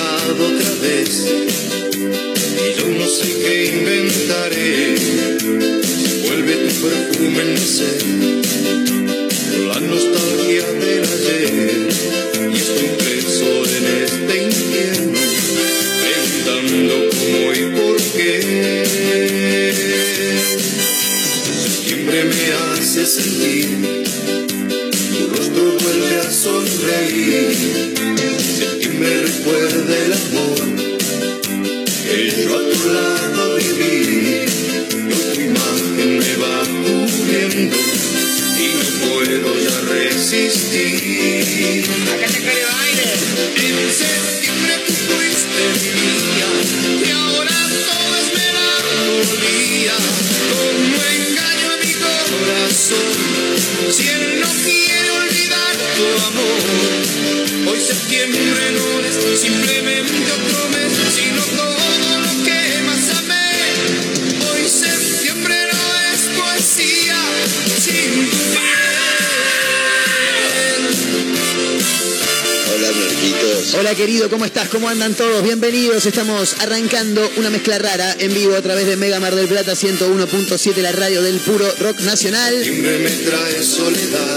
Otra vez y yo no sé qué inventaré. Vuelve tu perfume mi ser, la nostalgia del ayer y estoy preso en este infierno, preguntando cómo y por qué. Septiembre me hace sentir, Hola querido, ¿cómo estás? ¿Cómo andan todos? Bienvenidos. Estamos arrancando una mezcla rara en vivo a través de Mega Mar del Plata 101.7, la radio del puro rock nacional.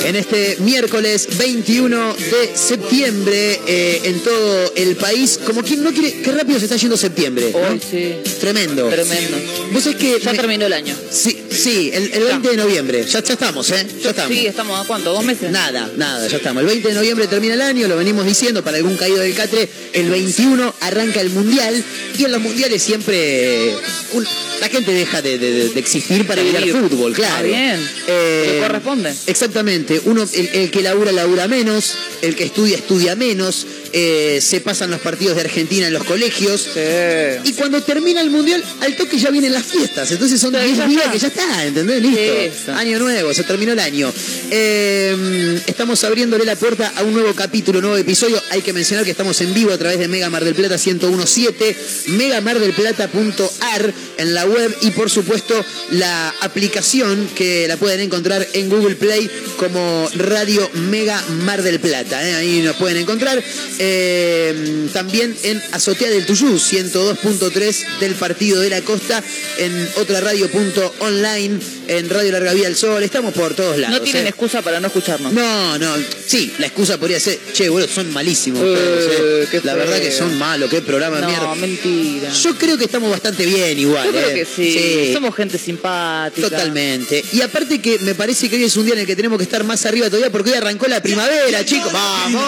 En este miércoles 21 de septiembre eh, en todo el país, como quien no quiere, qué rápido se está yendo septiembre. ¿no? Hoy sí. Tremendo. Tremendo. Vos sabés que Ya me- terminó el año. Sí, sí, el, el 20 de noviembre. Ya, ya estamos, ¿eh? Ya estamos. Sí, estamos a cuánto, dos meses. Nada, nada, ya estamos. El 20 de noviembre termina el año, lo venimos diciendo para algún caído del catre. El 21 arranca el mundial y en los mundiales siempre un- la gente deja de, de- de existir para mirar vivir. fútbol, claro. Está bien. Eh, corresponde. Exactamente. Uno, el, el que labura, labura menos, el que estudia, estudia menos. Eh, se pasan los partidos de Argentina en los colegios. Y cuando termina el mundial, al toque ya vienen las fiestas. Entonces son Sí, 10 ya días está. que ya está, ¿entendés? Listo. Año nuevo, se terminó el año. Eh, estamos abriéndole la puerta a un nuevo capítulo, un nuevo episodio. Hay que mencionar que estamos en vivo a través de Mega Mar del Plata 1017, megamardelplata.ar en la web y por supuesto la aplicación que la pueden encontrar en Google Play como Radio Mega Mar del Plata. ¿eh? Ahí nos pueden encontrar. Eh, también en Azotea del Tuyú, 102.3 del Partido de la Costa, en otra radio.online, en Radio Larga Vía del Sol. Estamos por todos lados. No tienen ¿eh? excusa para no escucharnos. No, no, sí, la excusa podría ser, che, boludo, son malísimos. Eh, eh. La feo. verdad que son malos, qué programa de No, mierda. mentira. Yo creo que estamos bastante bien igual. Yo creo eh. que sí. Somos gente simpática. Totalmente. Y aparte que me parece que hoy es un día en el que tenemos que estar más arriba todavía porque hoy arrancó la primavera, chicos. ¡Vamos!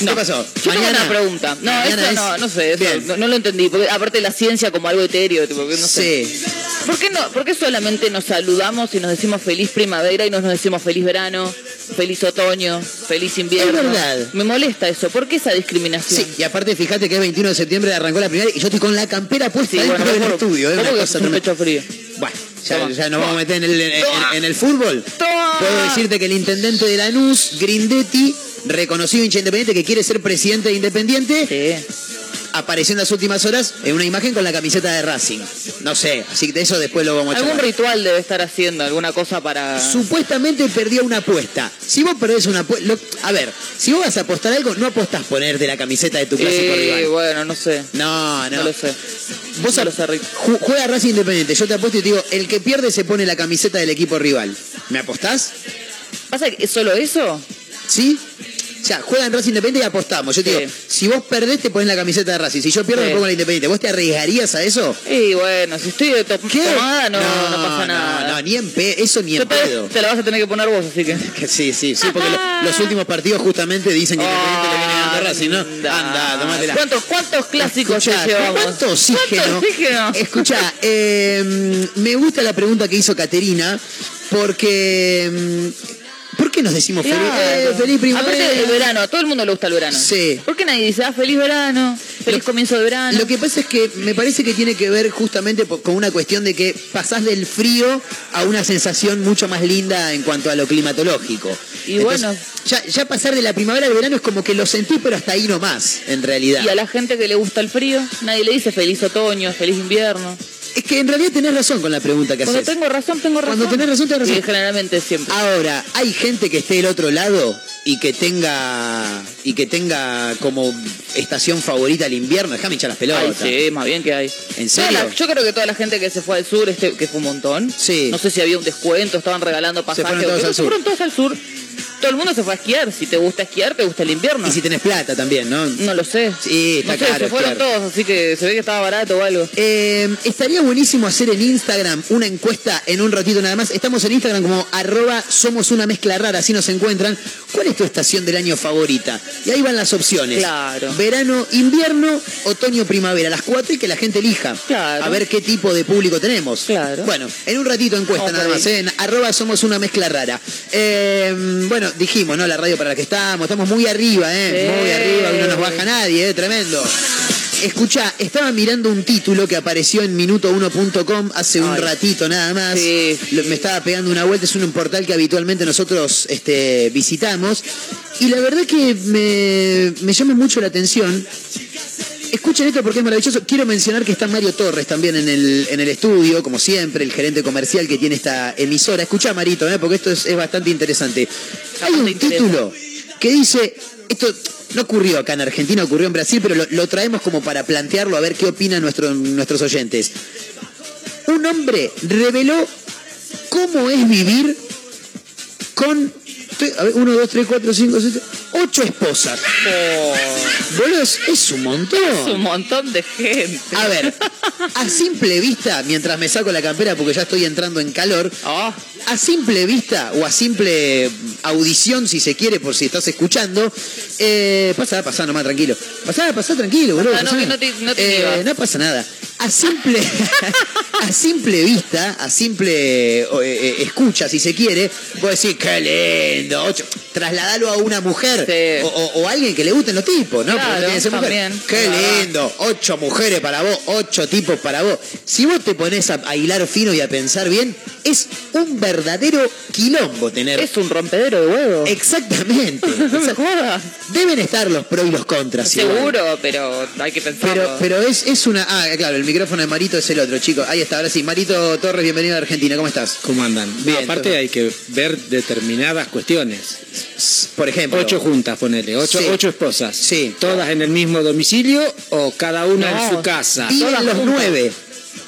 ¿Qué pasó? Yo tengo una pregunta. No, mañana eso es- no, no sé, eso no, no lo entendí. Porque aparte la ciencia como algo etéreo, tipo, no sé. Sí. ¿Por qué, no, ¿Por qué solamente nos saludamos y nos decimos feliz primavera y no nos decimos feliz verano, feliz otoño, feliz invierno? Es verdad. Me molesta eso. ¿Por qué esa discriminación? Sí, y aparte fíjate que es 21 de septiembre arrancó la primavera y yo estoy con la campera puesta Sí, dentro bueno, del ¿cómo- estudio. ¿eh? cómo Una cosa tremenda. pecho frío? Bueno, ya, ya nos vamos a meter en el, en- Toma. en el fútbol. Puedo decirte que el intendente de Lanús, Grindetti, reconocido hincha independiente que quiere ser presidente de Independiente, Sí. apareció en las últimas horas en una imagen con la camiseta de Racing. No sé, así que de eso después lo vamos a Algún charlar. ritual debe estar haciendo, alguna cosa para... Supuestamente perdió una apuesta. Si vos perdés una apuesta. A ver, si vos vas a apostar algo, no apostás ponerte la camiseta de tu clásico Eh, rival. bueno, no sé. No, no. No lo sé. Vos No a- lo sé, Rick. ju- juega Racing Independiente. Yo te apuesto y te digo, el que pierde se pone la camiseta del equipo rival. ¿Me apostás? ¿Pasa que solo eso? ¿Sí? O sea, juegan Racing Independiente y apostamos. Yo te Sí. digo, si vos perdés, te pones la camiseta de Racing. Si yo pierdo, Sí. me pongo la Independiente. ¿Vos te arriesgarías a eso? Y bueno, si estoy de to- tomada, no, no, pasa nada. No, ni en pe eso ni en Total, pedo. te la vas a tener que poner vos, así que... Que sí, sí, sí, porque lo- los últimos partidos justamente dicen que Independiente le viene dando a si no, anda, tómatela. ¿Cuántos, cuántos clásicos Escuchá, te llevamos? ¿Cuánto oxígeno? ¿Cuánto oxígeno? Escucha, me gusta la pregunta que hizo Caterina, porque. mm, ¿Por qué nos decimos feliz, eh, feliz primavera? Aparte del verano, a todo el mundo le gusta el verano. Sí. ¿Por qué nadie dice, ah, feliz verano, feliz Lo- comienzo de verano? Lo que pasa es que me parece que tiene que ver justamente con una cuestión de que pasás del frío a una sensación mucho más linda en cuanto a lo climatológico. Y bueno. Ya, ya pasar de la primavera al verano es como que lo sentís, pero hasta ahí nomás, en realidad. Y a la gente que le gusta el frío, nadie le dice feliz otoño, feliz invierno. Es que en realidad tenés razón con la pregunta que Cuando haces. tengo razón, tengo razón. Cuando tenés razón, tenés razón. Y generalmente siempre. Ahora, hay gente que esté del otro lado y que tenga y que tenga como estación favorita el invierno. Déjame hinchar las Ay, pelotas. sí, más bien que hay. ¿En serio? la- yo creo que toda la gente que se fue al sur, este, que fue un montón. Sí. No sé si había un descuento, estaban regalando pasajes. fueron o todos al se sur. fueron todos al sur. Todo el mundo se fue a esquiar. Si te gusta esquiar, te gusta el invierno. Y si tenés plata también, ¿no? No lo sé. Sí, está no sé, caro se fueron esquiar. todos, así que se ve que estaba barato o algo. Eh, estaría buenísimo hacer en Instagram una encuesta en un ratito nada más. Estamos en Instagram como arroba somos una mezcla rara, así nos encuentran. ¿Cuál es tu estación del año favorita? Y ahí van las opciones. Claro. Verano, invierno, otoño, primavera. Las cuatro y que la gente elija. Claro. A ver qué tipo de público tenemos. Claro. Bueno, en un ratito encuesta nada más. ¿eh? En arroba somos una mezcla rara. Eh, bueno, dijimos, ¿no? La radio para la que estamos. Estamos muy arriba, ¿eh? Sí. Muy arriba. y No nos baja nadie, ¿eh? Tremendo. Escucha, estaba mirando un título que apareció en minuto1.com hace un Ay. ratito nada más. Sí. Me estaba pegando una vuelta, es un portal que habitualmente nosotros este, visitamos. Y la verdad que me, me llama mucho la atención. Escuchen esto porque es maravilloso. Quiero mencionar que está Mario Torres también en el, en el estudio, como siempre, el gerente comercial que tiene esta emisora. Escucha, Marito, ¿eh? porque esto es, es bastante interesante. Hay un título que dice, esto no ocurrió acá en Argentina, ocurrió en Brasil, pero lo, lo traemos como para plantearlo, a ver qué opinan nuestro- nuestros oyentes. Un hombre reveló cómo es vivir con, tre- a ver, uno, dos, tres, cuatro, cinco, siete, ocho esposas. Boludo, es, es un montón. Es un montón de gente. A ver, a simple vista, mientras me saco la campera porque ya estoy entrando en calor, Ah, a simple vista o a simple audición, si se quiere, por si estás escuchando, eh, pasa, pasa nomás, tranquilo. Pasá, pasá tranquilo, boludo. Pasá, no, pasá. que no te- no te Eh, no pasa nada. A simple, a simple vista, a simple eh, eh, escucha, si se quiere, vos decís, qué lindo. Trasladalo a una mujer Sí. o, o- alguien que le gusten los tipos, ¿no? Claro, no ser mujer. Qué lindo. Ocho mujeres para vos, ocho tipos para vos. Si vos te pones a, a hilar fino y a pensar bien, es un verdadero quilombo tener. es un rompedero de huevos. Exactamente. No me jodas. Deben estar los pros y los contras. igual. Seguro, pero hay que pensarlo. Pero, pero es, es una. Ah, claro, el micrófono de Marito es el otro, chicos. Ahí está, ahora sí. Marito Torres, bienvenido a Argentina. ¿Cómo estás? ¿Cómo andan? No, Bien, aparte todo. hay que ver determinadas cuestiones. Por ejemplo. Ocho juntas, ponele, ocho, Sí. ocho esposas. Sí. ¿Todas en el mismo domicilio o cada una No. en su casa? Viven todas los juntas. nueve.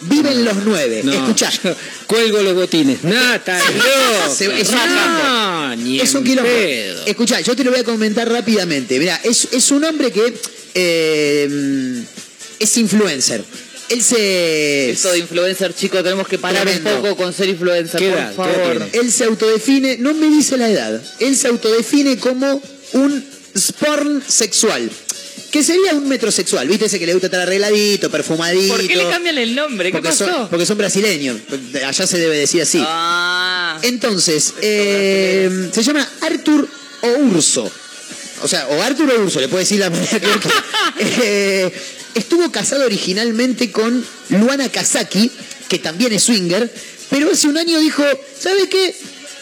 Viven los nueve. No, Escuchá. cuelgo los botines. Nada, está loco. Se- es un no, ni Es un quilombo. pedo. Escuchá, yo te lo voy a comentar rápidamente. Mirá, es, es un hombre que eh, es influencer. Él se. Esto de influencer, chicos, tenemos que parar Tremendo. un poco con ser influencer, ¿Qué por favor. Él se autodefine, no me dice la edad, él se autodefine como un sporn sexual. Que sería un metrosexual, ¿viste? Ese que le gusta estar arregladito, perfumadito. ¿Por qué le cambian el nombre? ¿Qué porque pasó? son, porque son brasileños. Allá se debe decir así. Ah, Entonces, eh, se llama Arthur o Urso. O sea, o Arthur o Urso, le puedo decir la manera que eh, Estuvo casado originalmente con Luana Kazaki, que también es swinger, pero hace un año dijo, ¿sabe qué?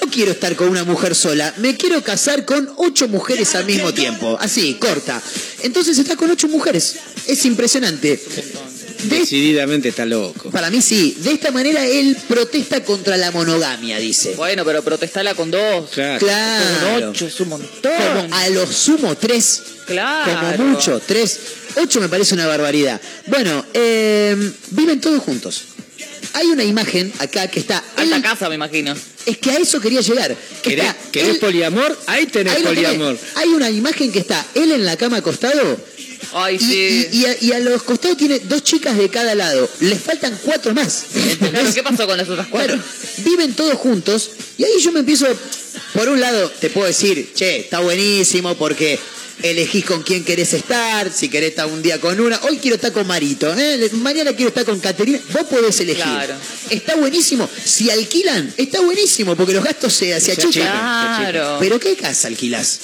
No quiero estar con una mujer sola, me quiero casar con ocho mujeres al mismo tiempo. Así, corta. Entonces está con ocho mujeres. Es impresionante. De Decididamente está loco. para mí sí. De esta manera él protesta contra la monogamia, dice. bueno, pero protestala con dos. Claro. Con ocho es un montón. Como a lo sumo tres. Claro. Como mucho, tres. Ocho me parece una barbaridad. Bueno, eh, viven todos juntos. Hay una imagen acá que está. Alta él- casa, me imagino. es que a eso quería llegar. ¿Querés, Está querés él- poliamor? Ahí tenés ahí lo tenés. poliamor. Hay una imagen que está él en la cama acostado Ay, y, sí. y- y a, y a los costados tiene dos chicas de cada lado. Les faltan cuatro más. ¿qué pasó con las otras cuatro? Claro, viven todos juntos y ahí yo me empiezo, por un lado te puedo decir, che, está buenísimo porque elegís con quién querés estar, si querés estar un día con una. Hoy quiero estar con Marito, ¿eh? mañana quiero estar con Caterina. Vos podés elegir. Claro. Está buenísimo. Si alquilan, está buenísimo porque los gastos se, se achican. Claro. Pero ¿qué casa alquilás?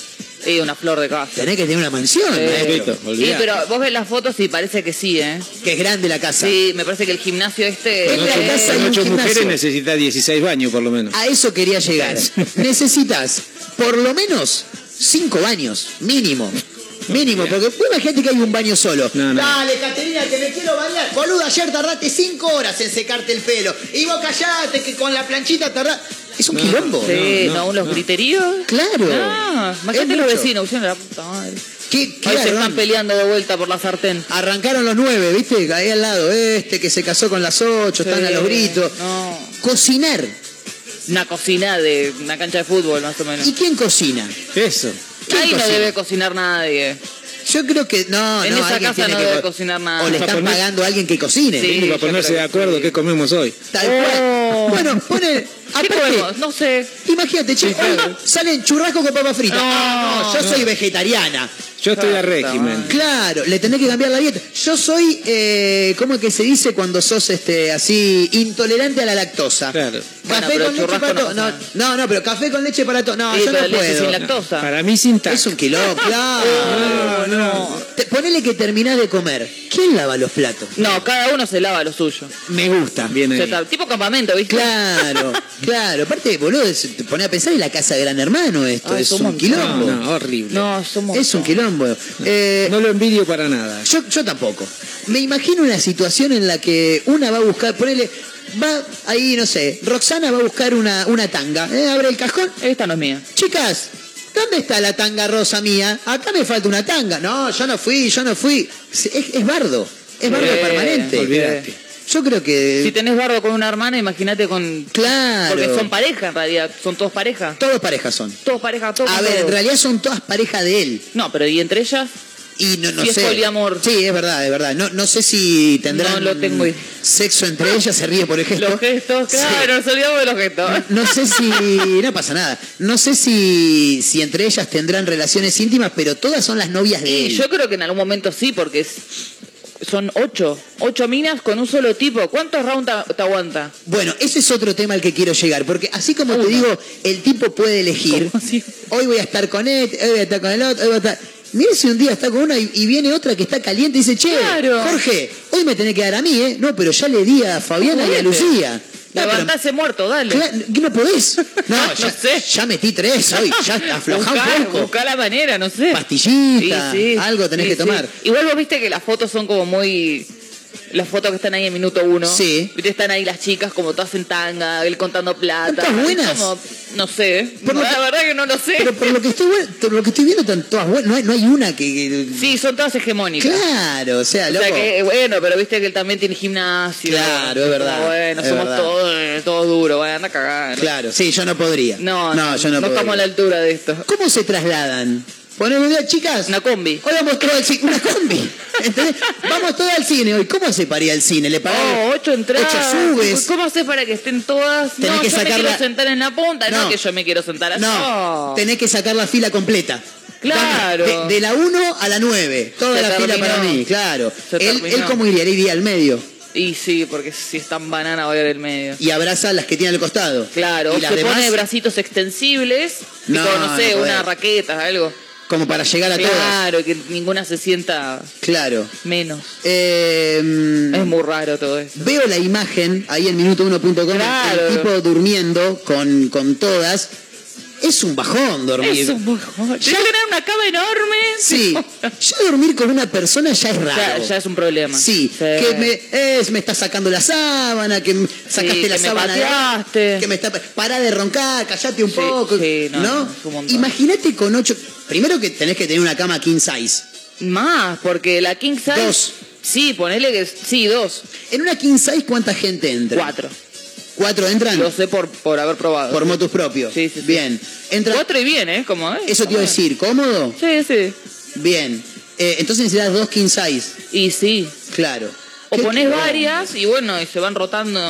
Y una flor de casa. Tenés que tener una mansión, Sí. maestro. Sí, pero vos ves las fotos y parece que sí, ¿eh? Que es grande la casa. Sí, me parece que el gimnasio este... Con eh, casa con ocho mujeres necesita 16 baños por lo menos. A eso quería llegar. Necesitas por lo menos cinco baños, mínimo. Mínimo, porque vos imagínate que hay un baño solo. No, no. Dale, Caterina, que me quiero bañar. Boludo, ayer tardaste cinco horas en secarte el pelo. Y vos callate que con la planchita tardás. Es un quilombo. Sí, No, no, no, los no. griteríos. Claro. No, imagínate los vecinos, la puta madre. ¿Qué, qué Ahí se están peleando de vuelta por la sartén. Arrancaron los nueve, ¿viste? Ahí al lado, este que se casó con las ocho, están a los gritos. No. Cocinar. Una cocina de una cancha de fútbol, más o menos. ¿Y quién cocina? Eso. ¿Quién Ahí no debe cocinar nadie. Yo creo que no, En no, esa alguien casa tiene no que debe co- cocinar nada. O le están pagando a alguien que cocine. Sí. Para ponerse de acuerdo sí. qué comemos hoy. Tal cual. Oh. Bueno, pone. ¿Qué comemos? No sé. imagínate, che, hoy salen churrasco con papa frita. No, Ah, no, yo no. soy vegetariana. Yo estoy a régimen. Claro, le tenés que cambiar la dieta. Yo soy, eh, ¿cómo es que se dice cuando sos este así intolerante a la lactosa? Claro. Bueno, Café pero con leche churrasco para no todo. No, pasa no, no, pero café con leche para todo. No, Sí, yo no leche puedo. sin lactosa. Para mí sin tac. Es un quilombo, claro. No, no. Te- ponele que terminás de comer. ¿Quién lava los platos? No, cada uno se lava lo suyo. Me gusta. Bien O sea, ahí. está- tipo campamento, ¿viste? Claro, claro. Aparte, boludo, es- te pone a pensar en la casa de Gran Hermano esto. Ay, es somos- un quilombo. No, no, horrible. No, somos. Es un quilombo. Eh, No lo envidio para nada. yo, yo tampoco. Me imagino una situación en la que una va a buscar, ponele, va ahí, no sé, Roxana va a buscar una, una tanga. ¿eh? Abre el cajón. Esta no es mía. Chicas, ¿dónde está la tanga rosa mía? Acá me falta una tanga. No, yo no fui, yo no fui. Es, es bardo. Es bardo Eh, permanente. olvídate. Yo creo que. Si tenés bardo con una hermana, imagínate con. Claro. Porque son pareja en realidad. Son todos pareja. Todos parejas son. Todos pareja, todos. A ver, en realidad son todas parejas de él. No, pero ¿y entre ellas? Y no, no Si es sé. poliamor. Sí, es verdad, es verdad. No, no sé si tendrán No lo tengo sexo entre ellas, se ríe por el gesto. Los gestos, Sí. claro, nos olvidamos de los gestos. No sé si. No pasa nada. No sé si, si entre ellas tendrán relaciones íntimas, pero todas son las novias de Y él. yo creo que en algún momento sí, porque es- son ocho. Ocho minas con un solo tipo. ¿Cuántos rounds te, aguanta? Bueno, ese es otro tema al que quiero llegar, porque así como te digo, el tipo puede elegir, hoy voy a estar con este, hoy voy a estar con el otro, hoy voy a estar... Mira si un día está con una y, y viene otra que está caliente y dice, che, Claro. Jorge, hoy me tenés que dar a mí, ¿eh? No, pero ya le di a Fabiana y a. Lucía. Levantase muerto, dale. ¿qué no podés? No, No ya, sé. ya metí tres hoy, ya aflojá un poco. buscá la manera, no sé. Pastillita, Sí, sí. algo tenés Sí, que tomar. Igual vos viste que las fotos son como muy... Las fotos que están ahí en minuto uno. Sí. Están ahí las chicas como todas en tanga, él contando plata. ¿Están buenas? Como- no sé. Por la verdad que no lo sé. Pero por lo que estoy, por lo que estoy viendo, están todas buenas. No hay, no hay una que... que- Sí, son todas hegemónicas. Claro, o sea, O loco. sea que, bueno, pero viste que él también tiene gimnasio. Claro, es verdad, Como, Bueno, es somos verdad. todos eh, todos duros, bueno, anda a cagar. Claro, sí, yo no podría. No, no, yo no, no podría. estamos a la altura de esto. ¿Cómo se trasladan? Ponemos día, chicas. Una combi. Hoy vamos todos al cine. Una combi. ¿Entendés? Vamos todos al cine hoy. ¿Cómo se paría el cine? ¿Le pagás? Oh, ocho entradas. Ocho subes. ¿Cómo haces para que estén todas? Tenés no, que yo me sacarla- quiero sentar en la punta, no, No. que yo me quiero sentar así. No, tenés que sacar la fila completa. Claro. De, de la 1 a la 9. Toda Se la fila terminó. para mí, claro. Él, él cómo iría, Él iría al medio. Y sí, porque si es tan banana voy a ir al medio. Y abraza las que tiene al costado. Claro, y o las se demás, pone bracitos extensibles, No, tipo, no sé, no una raqueta, algo. Como para llegar a todas. Claro, que ninguna se sienta Claro. menos. Eh, Es muy raro todo eso. Veo la imagen ahí en minuto1.com, Claro. el tipo durmiendo con, con todas. Es un bajón dormir. Es un mojón. Ya- tener una cama enorme. Sí, ya dormir con una persona ya es raro. ya es un problema. Sí, que me, es, me está sacando la sábana, que me- sacaste Sí, la que me sábana. pateaste. Que me está. Pará de roncar, callate un Sí, poco. sí, no, no. Imagínate con ocho. Primero que tenés que tener una cama king size. Más, porque la king size. Dos. Sí, ponele que. Sí, dos. En una king size, ¿cuánta gente entra? Cuatro. ¿Cuatro entran? Lo sé por, por haber probado. Por motus propios. Sí, sí, sí. Bien. Entra. Cuatro y bien, ¿eh? Como, ¿eh? Eso te iba a decir, ¿cómodo? Sí, sí. Bien. Eh, entonces necesitas dos king size. Y sí. Claro. O pones varias y bueno, y se van rotando.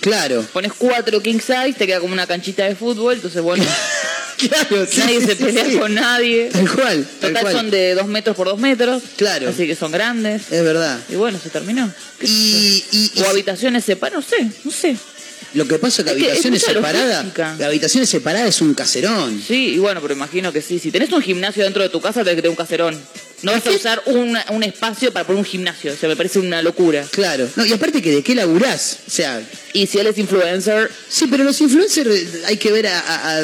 Claro. Pones cuatro king size, te queda como una canchita de fútbol, entonces bueno. Claro, sí, nadie sí, se sí, pelea sí. con nadie. Tal cual, tal Total cual. son de dos metros por dos metros. Claro. Así que son grandes. Es verdad. Y bueno, se terminó. ¿Qué sé Y, y o habitaciones separadas, no sé, no sé. Lo que pasa es que Es que es habitaciones separadas, habitaciones separadas es un caserón. Sí, y bueno, pero imagino que sí. Si tenés un gimnasio dentro de tu casa, tenés que tener un caserón. No vas a usar una- un espacio para poner un gimnasio. O sea, me parece una locura. Claro. No, y aparte que de qué laburás. O sea, Y si él es influencer, sí, pero los influencers eh, hay que ver a... a- a-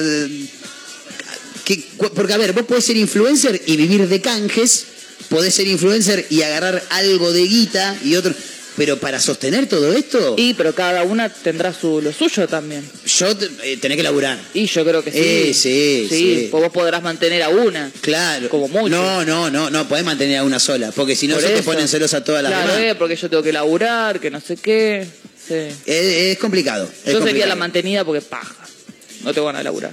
que- porque a ver, vos podés ser influencer y vivir de canjes, podés ser influencer y agarrar algo de guita y otro... Pero para sostener todo esto, y pero cada una tendrá su, lo suyo también. yo te- eh, tenés que laburar. Y yo creo que sí. Eh, sí, sí. pues vos podrás mantener a una. Claro. Como mucho. No, no, no, no, podés mantener a una sola, porque si no Por se te ponen celosa todas las Claro, demás. eh, porque yo tengo que laburar, que no sé qué. Sí. Es, es complicado. es Yo sería complicado. la mantenida porque paja. No tengo ganas de laburar.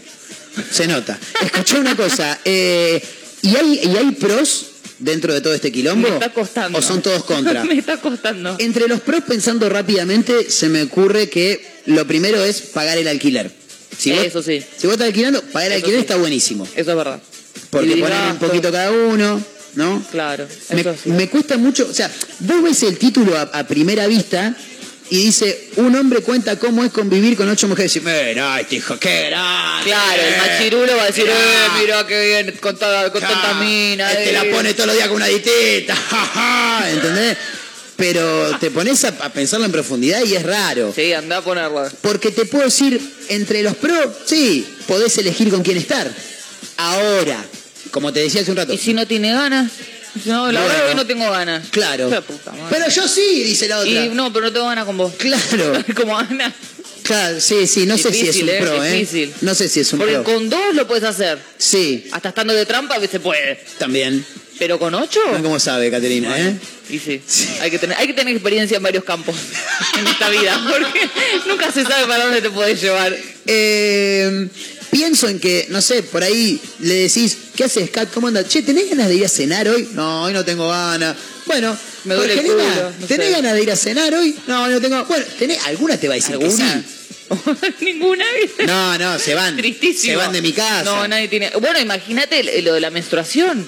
Se nota. Escuché una cosa. eh, ¿y, hay, ¿Y hay pros dentro de todo este quilombo? Me está costando. ¿O son todos contra? Me está costando. Entre los pros, pensando rápidamente, se me ocurre que lo primero es pagar el alquiler. Si vos, Eso sí. Si vos estás alquilando, pagar el Eso alquiler sí. está buenísimo. Eso es verdad. Porque ponen un poquito cada uno, ¿no? Claro, Me, sí. me cuesta mucho, o sea, vos ves el título a, a primera vista y dice, un hombre cuenta cómo es convivir con ocho mujeres. Y dice, mira, este hijo, qué grande. Claro, el machirulo va a decir, Mirá. eh, mira qué bien, con, toda, con tantas Ah, minas. Este eh". la pone todos los días con una ditita, jaja, ¿entendés? Pero te pones a, a pensarlo en profundidad y es raro. Sí, anda a ponerla. Porque te puedo decir, entre los pros, sí, podés elegir con quién estar. Ahora, como te decía hace un rato. Y si no tiene ganas, no, la Bueno. verdad que no tengo ganas. Claro. La puta madre. Pero yo sí, dice la otra. Y no, pero no tengo ganas con vos. Claro. Como Ana. Claro, sí, sí, no sé si es un ¿eh? pro, ¿eh? Difícil. No sé si es un Porque pro. con dos lo puedes hacer. Sí, Hasta estando de trampa a veces puede. también. Pero con ocho. No como sabe, Caterina, ¿eh? Y sí, Hay, que tener, hay que tener experiencia en varios campos en esta vida, porque nunca se sabe para dónde te puedes llevar. Eh, pienso en que, no sé, por ahí le decís, ¿qué haces, Kat? ¿Cómo andas? Che, ¿tenés ganas de ir a cenar hoy? No, hoy no tengo ganas. Bueno, Me duele el Angelina, culo, no ¿tenés sé. ganas de ir a cenar hoy? No, hoy no tengo. Bueno, ¿tenés? ¿alguna te va a decir que ¿Alguna? sí? Ninguna. No, no, se van. Tristísimo. Se van de mi casa. No, nadie tiene. Bueno, imagínate lo de la menstruación.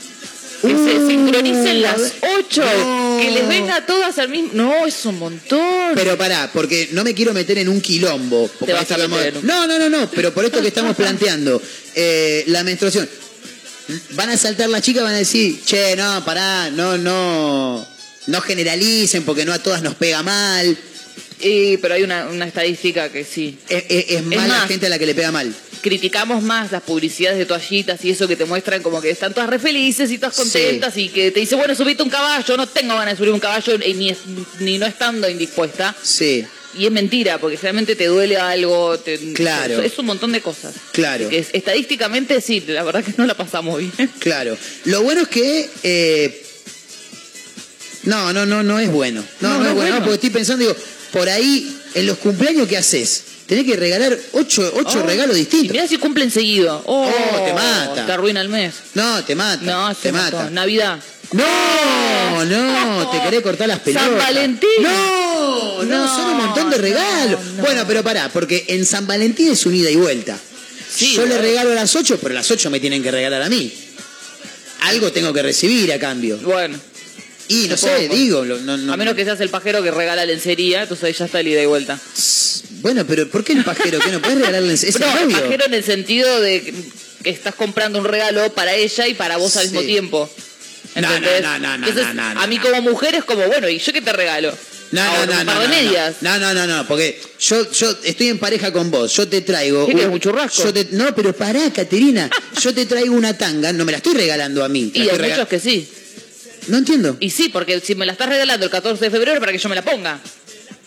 Que se Uh, sincronicen las ocho. No. Que les venga a todas al mismo. No, es un montón. Pero pará, porque no me quiero meter en un quilombo. Con vas a meter un- No, no, no, no, pero por esto que estamos planteando, eh, la menstruación. Van a saltar las chicas, van a decir, che, no, pará, no, no, no generalicen porque no a todas nos pega mal. Y, pero hay una, una estadística que sí. Es, es- más. gente a la que le pega mal. Criticamos más las publicidades de toallitas y eso que te muestran como que están todas re felices y todas contentas y que te dice, bueno, subite un caballo, no tengo ganas de subir un caballo ni, ni no estando indispuesta. Sí, Y es mentira, porque realmente te duele algo. te- Claro. Es, un montón de cosas. Claro. Es- estadísticamente sí, la verdad que no la pasamos bien. claro. Lo bueno es que. eh, no, no, no, no es bueno. No, no, No, no es es bueno, bueno. porque estoy pensando, digo, por ahí, en los cumpleaños que haces, tenés que regalar ocho, ocho Oh, regalos Y distintos. mirá si cumplen seguido. Oh, Oh, te mata. Te arruina el mes. No, te mata. No, te mata. Navidad. No, no, te querés cortar las pelotas. San Valentín. No, no, No, son un montón de regalos. no. Bueno, pero pará, porque en San Valentín es un ida y vuelta. Sí, Yo le regalo a las 8, pero las 8 me tienen que regalar a mí. Algo tengo que recibir a cambio. Bueno. Y no sé, digo, lo- no, no- A menos que seas el pajero que regala lencería, entonces ahí ya está el ida y vuelta. Bueno, pero ¿por qué el pajero? ¿Qué no puedes regalarle? Es no, el pajero en el sentido de que- estás comprando un regalo para ella y para vos al Sí. mismo tiempo. No, no, ¿Entendés? no, no, no, Entonces, a mí como mujer es como, bueno, ¿y yo qué te regalo? No, no, no, no, no, medias. no, no, no, no, porque yo, yo estoy en pareja con vos, yo te traigo. ¿Qué un churrasco? yo te- no, pero pará, Caterina, yo te traigo una tanga, no me la estoy regalando a mí. Y hay muchos que sí. No entiendo. Y sí, porque si me la estás regalando el 14 de febrero para que yo me la ponga.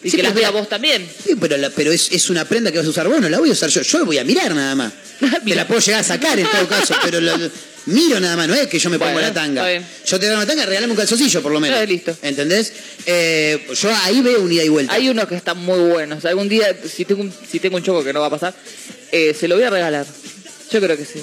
Y Sí, que las vea vos también. Sí, pero la- pero es, es una prenda que vas a usar vos, no la voy a usar yo. Yo voy a mirar nada más. Te Mira. la puedo llegar a sacar en todo caso, pero la- la- miro nada más, no es que yo me pongo Bueno, la tanga. Yo te doy una tanga, regálame un calzoncillo por lo menos. Eh, listo. ¿Entendés? Eh, yo ahí veo un ida y vuelta. Hay unos que están muy buenos. Algún día, si tengo un, si tengo un choco que no va a pasar, eh, se lo voy a regalar. Yo creo que sí.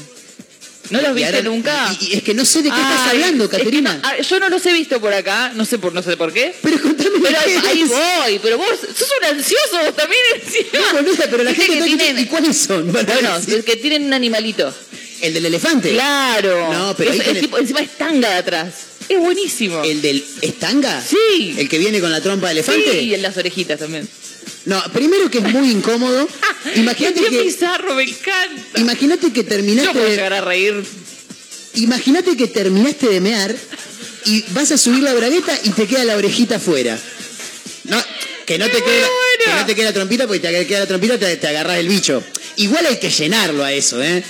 ¿No los viste nunca? y- y es que no sé de qué estás hablando, es que Caterina. no- ah, yo no los he visto por acá, no sé por no sé por qué. Pero contame Pero ahí, ahí voy, pero vos sos un ansioso vos también encima. No, boluda, pero la gente que tienen, ¿Y cuáles son? Bueno, es que tienen un animalito. ¿El del elefante? Claro. No, pero Es- ahí es tenés- tipo- encima es tanga de atrás. Es buenísimo. ¿El del estanga? Sí. ¿El que viene con la trompa de elefante? Sí, y en las orejitas también. No, primero que es muy incómodo. Imagínate Qué que, bizarro, me encanta. imagínate que Yo terminaste puedo de, llegar a reír. imagínate que terminaste de mear y vas a subir la bragueta y te queda la orejita afuera. No, que no te quede, que no te quede la trompita porque te queda la trompita te, te agarras el bicho. Igual hay que llenarlo a eso, ¿eh?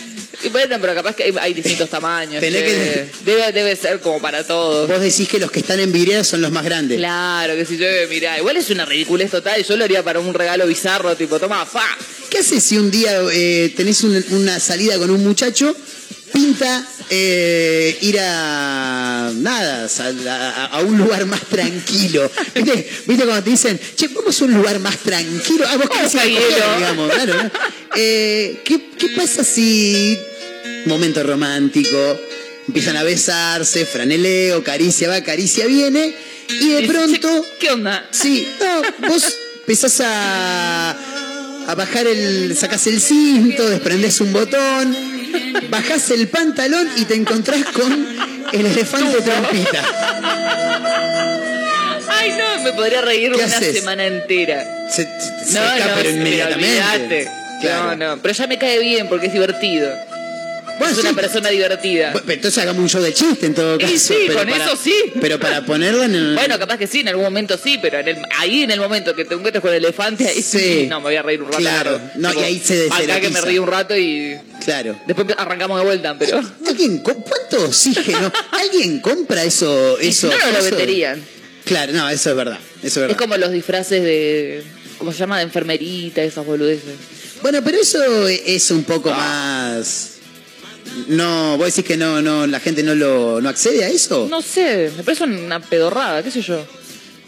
Y Bueno, pero capaz que hay, hay distintos tamaños. Tenés che. que- Debe, debe ser como para todos. Vos decís que los que están en vidriera son los más grandes. Claro, que si yo, mirá, igual es una ridiculez total. Yo lo haría para un regalo bizarro, tipo, toma, fa. ¿Qué haces si un día eh, tenés un- una salida con un muchacho, pinta eh, ir a nada, sal- a, a un lugar más tranquilo? ¿Viste? ¿Viste cuando te dicen, che, vamos a un lugar más tranquilo? Ah, vos querés ir a Vamos a coger, hielo. digamos, claro. ¿no? Eh, ¿qué, ¿Qué pasa si momento romántico? Empiezan a besarse, franeleo, caricia va, caricia viene, y de pronto... ¿Qué onda? Sí, no, vos empezás a, a bajar el. sacás el cinto, desprendés un botón, bajás el pantalón y te encontrás con el elefante trompita. Ay, no, me podría reír ¿Qué una haces? semana entera. Se, se- No, pero inmediatamente. Claro. No, no, pero ya me cae bien porque es divertido. Bueno, es una persona divertida. Bueno, entonces hagamos un show de chiste en todo Y caso. sí, pero con para- eso sí. Pero para ponerlo en el. Bueno, capaz que sí, en algún momento sí, pero en el, ahí en el momento que te encuentres con el elefante, ahí sí. Sí. No, me voy a reír un rato. Claro. pero, No, y ahí se Acá que me río un rato y Claro. después arrancamos de vuelta, pero... ¿Alguien ¿Cuánto oxígeno? ¿Alguien compra eso? Y eso si no, no lo venderían. Claro, no, eso es verdad. Eso es verdad. Es como los disfraces de... ¿Cómo se llama? De enfermerita, esas boludeces. Bueno, pero eso es un poco más. No, vos decís que no, no, la gente no lo no accede a eso. No sé, me parece una pedorrada, qué sé yo.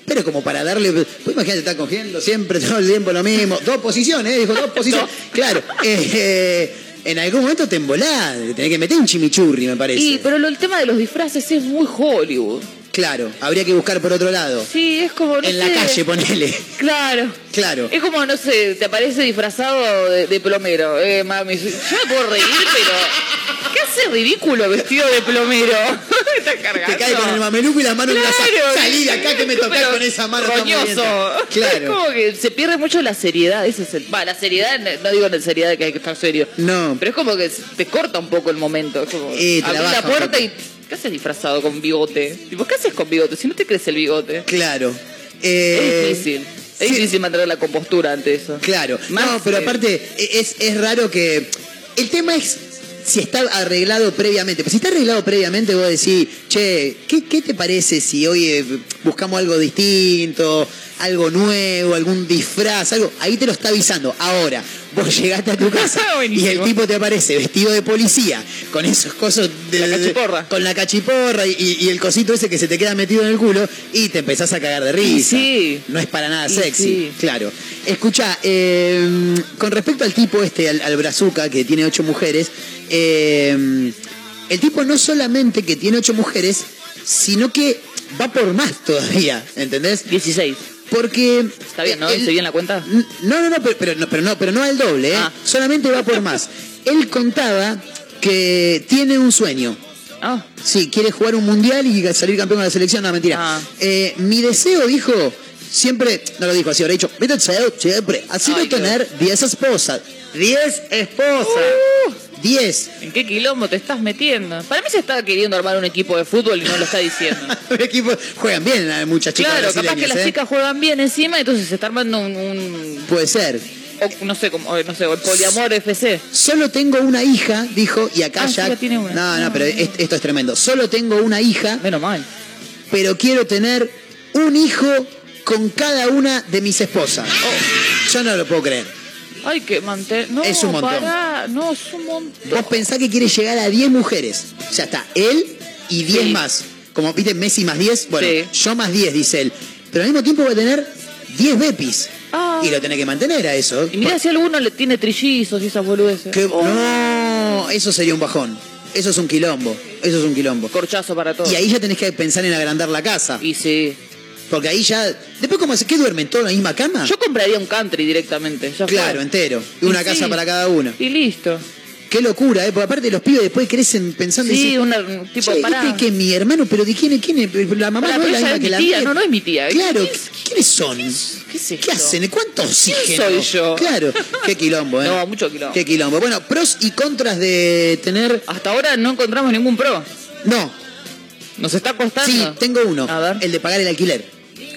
Pero como para darle. Pues imagínate, estar cogiendo siempre, todo el tiempo lo mismo. Dos posiciones, ¿eh? Dijo dos posiciones. Claro. eh, eh, en algún momento te embolás, tenés que meter un chimichurri, me parece. Y, pero lo, el tema de los disfraces es muy Hollywood. Claro, habría que buscar por otro lado. Sí, es como, no en la calle, ponele. Claro. Claro. Es como, no sé, te aparece disfrazado de, de plomero. Eh, mami, yo me puedo reír, pero... ¿Qué hace ridículo vestido de plomero? Me está cargando. Te cae con el mameluco y las manos en la Claro, Salí de acá que me tocás con esa mano. roñoso. mugrienta. Es Claro. como que se pierde mucho la seriedad. Ese es el. Va, la seriedad, no digo la seriedad de que hay que estar serio. No. Pero es como que te corta un poco el momento. Es como Eh, te la puerta y. ¿Qué haces disfrazado con bigote? Tipo, ¿qué haces con bigote? Si no te crece el bigote. Claro. Es Eh, difícil. Es sí. difícil mantener la compostura ante eso. Claro. Más, no, pero aparte es, es raro que... El tema es si está arreglado previamente. Pues si está arreglado previamente, vos decís, che, ¿qué, qué te parece si hoy eh, buscamos algo distinto, algo nuevo, algún disfraz, algo? Ahí te lo está avisando. Ahora, vos llegaste a tu casa y el tipo te aparece vestido de policía, con esos cosos de... La cachiporra. Con la cachiporra y, y el cosito ese que se te queda metido en el culo y te empezás a cagar de risa. sí. No es para nada sexy. sí. Claro. Escucha, eh, con respecto al tipo este, al, al brazuca, que tiene ocho mujeres, eh, el tipo no solamente que tiene ocho mujeres, sino que va por más todavía, ¿entendés? 16. Porque... Está bien, ¿no? el- ¿Se bien la cuenta? No, no, no, pero, pero no, pero no, pero no al doble, ¿eh? Ah. Solamente va por más. Él contaba que tiene un sueño. Ah, Sí, quiere jugar un mundial y salir campeón de la selección, no, mentira. Ah. Eh, mi deseo, dijo, siempre, no lo dijo así, habrá dicho, mi deseo siempre ha sido Ay, tener 10 esposas. 10 esposas. Uh. 10. ¿en qué quilombo te estás metiendo? Para mí se está queriendo armar un equipo de fútbol y no lo está diciendo. Equipo, juegan bien muchas chicas Claro, capaz que brasileñas, las ¿eh? chicas juegan bien encima, entonces se está armando un, un- Puede ser. o no sé, como, no sé, el poliamor FC. Solo tengo una hija, dijo, y acá Ah, ya... tiene una. No, no, pero es- esto es tremendo. Solo tengo una hija, Menos mal. pero quiero tener un hijo con cada una de mis esposas. Oh. Yo no lo puedo creer. Hay que mantener. No, Es un montón. pará, no, es un montón. Vos pensás que quiere llegar a 10 mujeres. Ya está, él y 10 Sí. más. Como viste, Messi más 10, bueno, Sí. yo más 10, dice él. Pero al mismo tiempo va a tener 10 bepis. Ah. Y lo tenés que mantener a eso. Y mirá si alguno le tiene trillizos y esas boludeces. Que- Oh, No, eso sería un bajón. Eso es un quilombo. Eso es un quilombo. Corchazo para todos. Y ahí ya tenés que pensar en agrandar la casa. Y sí. Porque ahí ya. Después, ¿cómo? ¿Qué duermen todos en la misma cama? Yo compraría un country directamente. ya fue. claro, entero. Y una sí. casa para cada uno. Y listo. Qué locura, ¿eh? Porque aparte los pibes después crecen pensando... Sí, un tipo, "Che, pará. ¿este que mi hermano? ¿Pero de quién es? ¿Quién es? La mamá Pará, no es la misma es que mi la tía, mía. no, no es mi tía. Claro, ¿Qué es? ¿quiénes son? ¿Qué es esto? ¿Qué hacen? ¿Cuánto oxígeno? soy yo? Claro, qué quilombo, ¿eh? No, mucho quilombo. Qué quilombo. Bueno, pros y contras de tener... Hasta ahora no encontramos ningún pro. No, Nos está costando. sí, tengo uno. A ver. El de pagar el alquiler.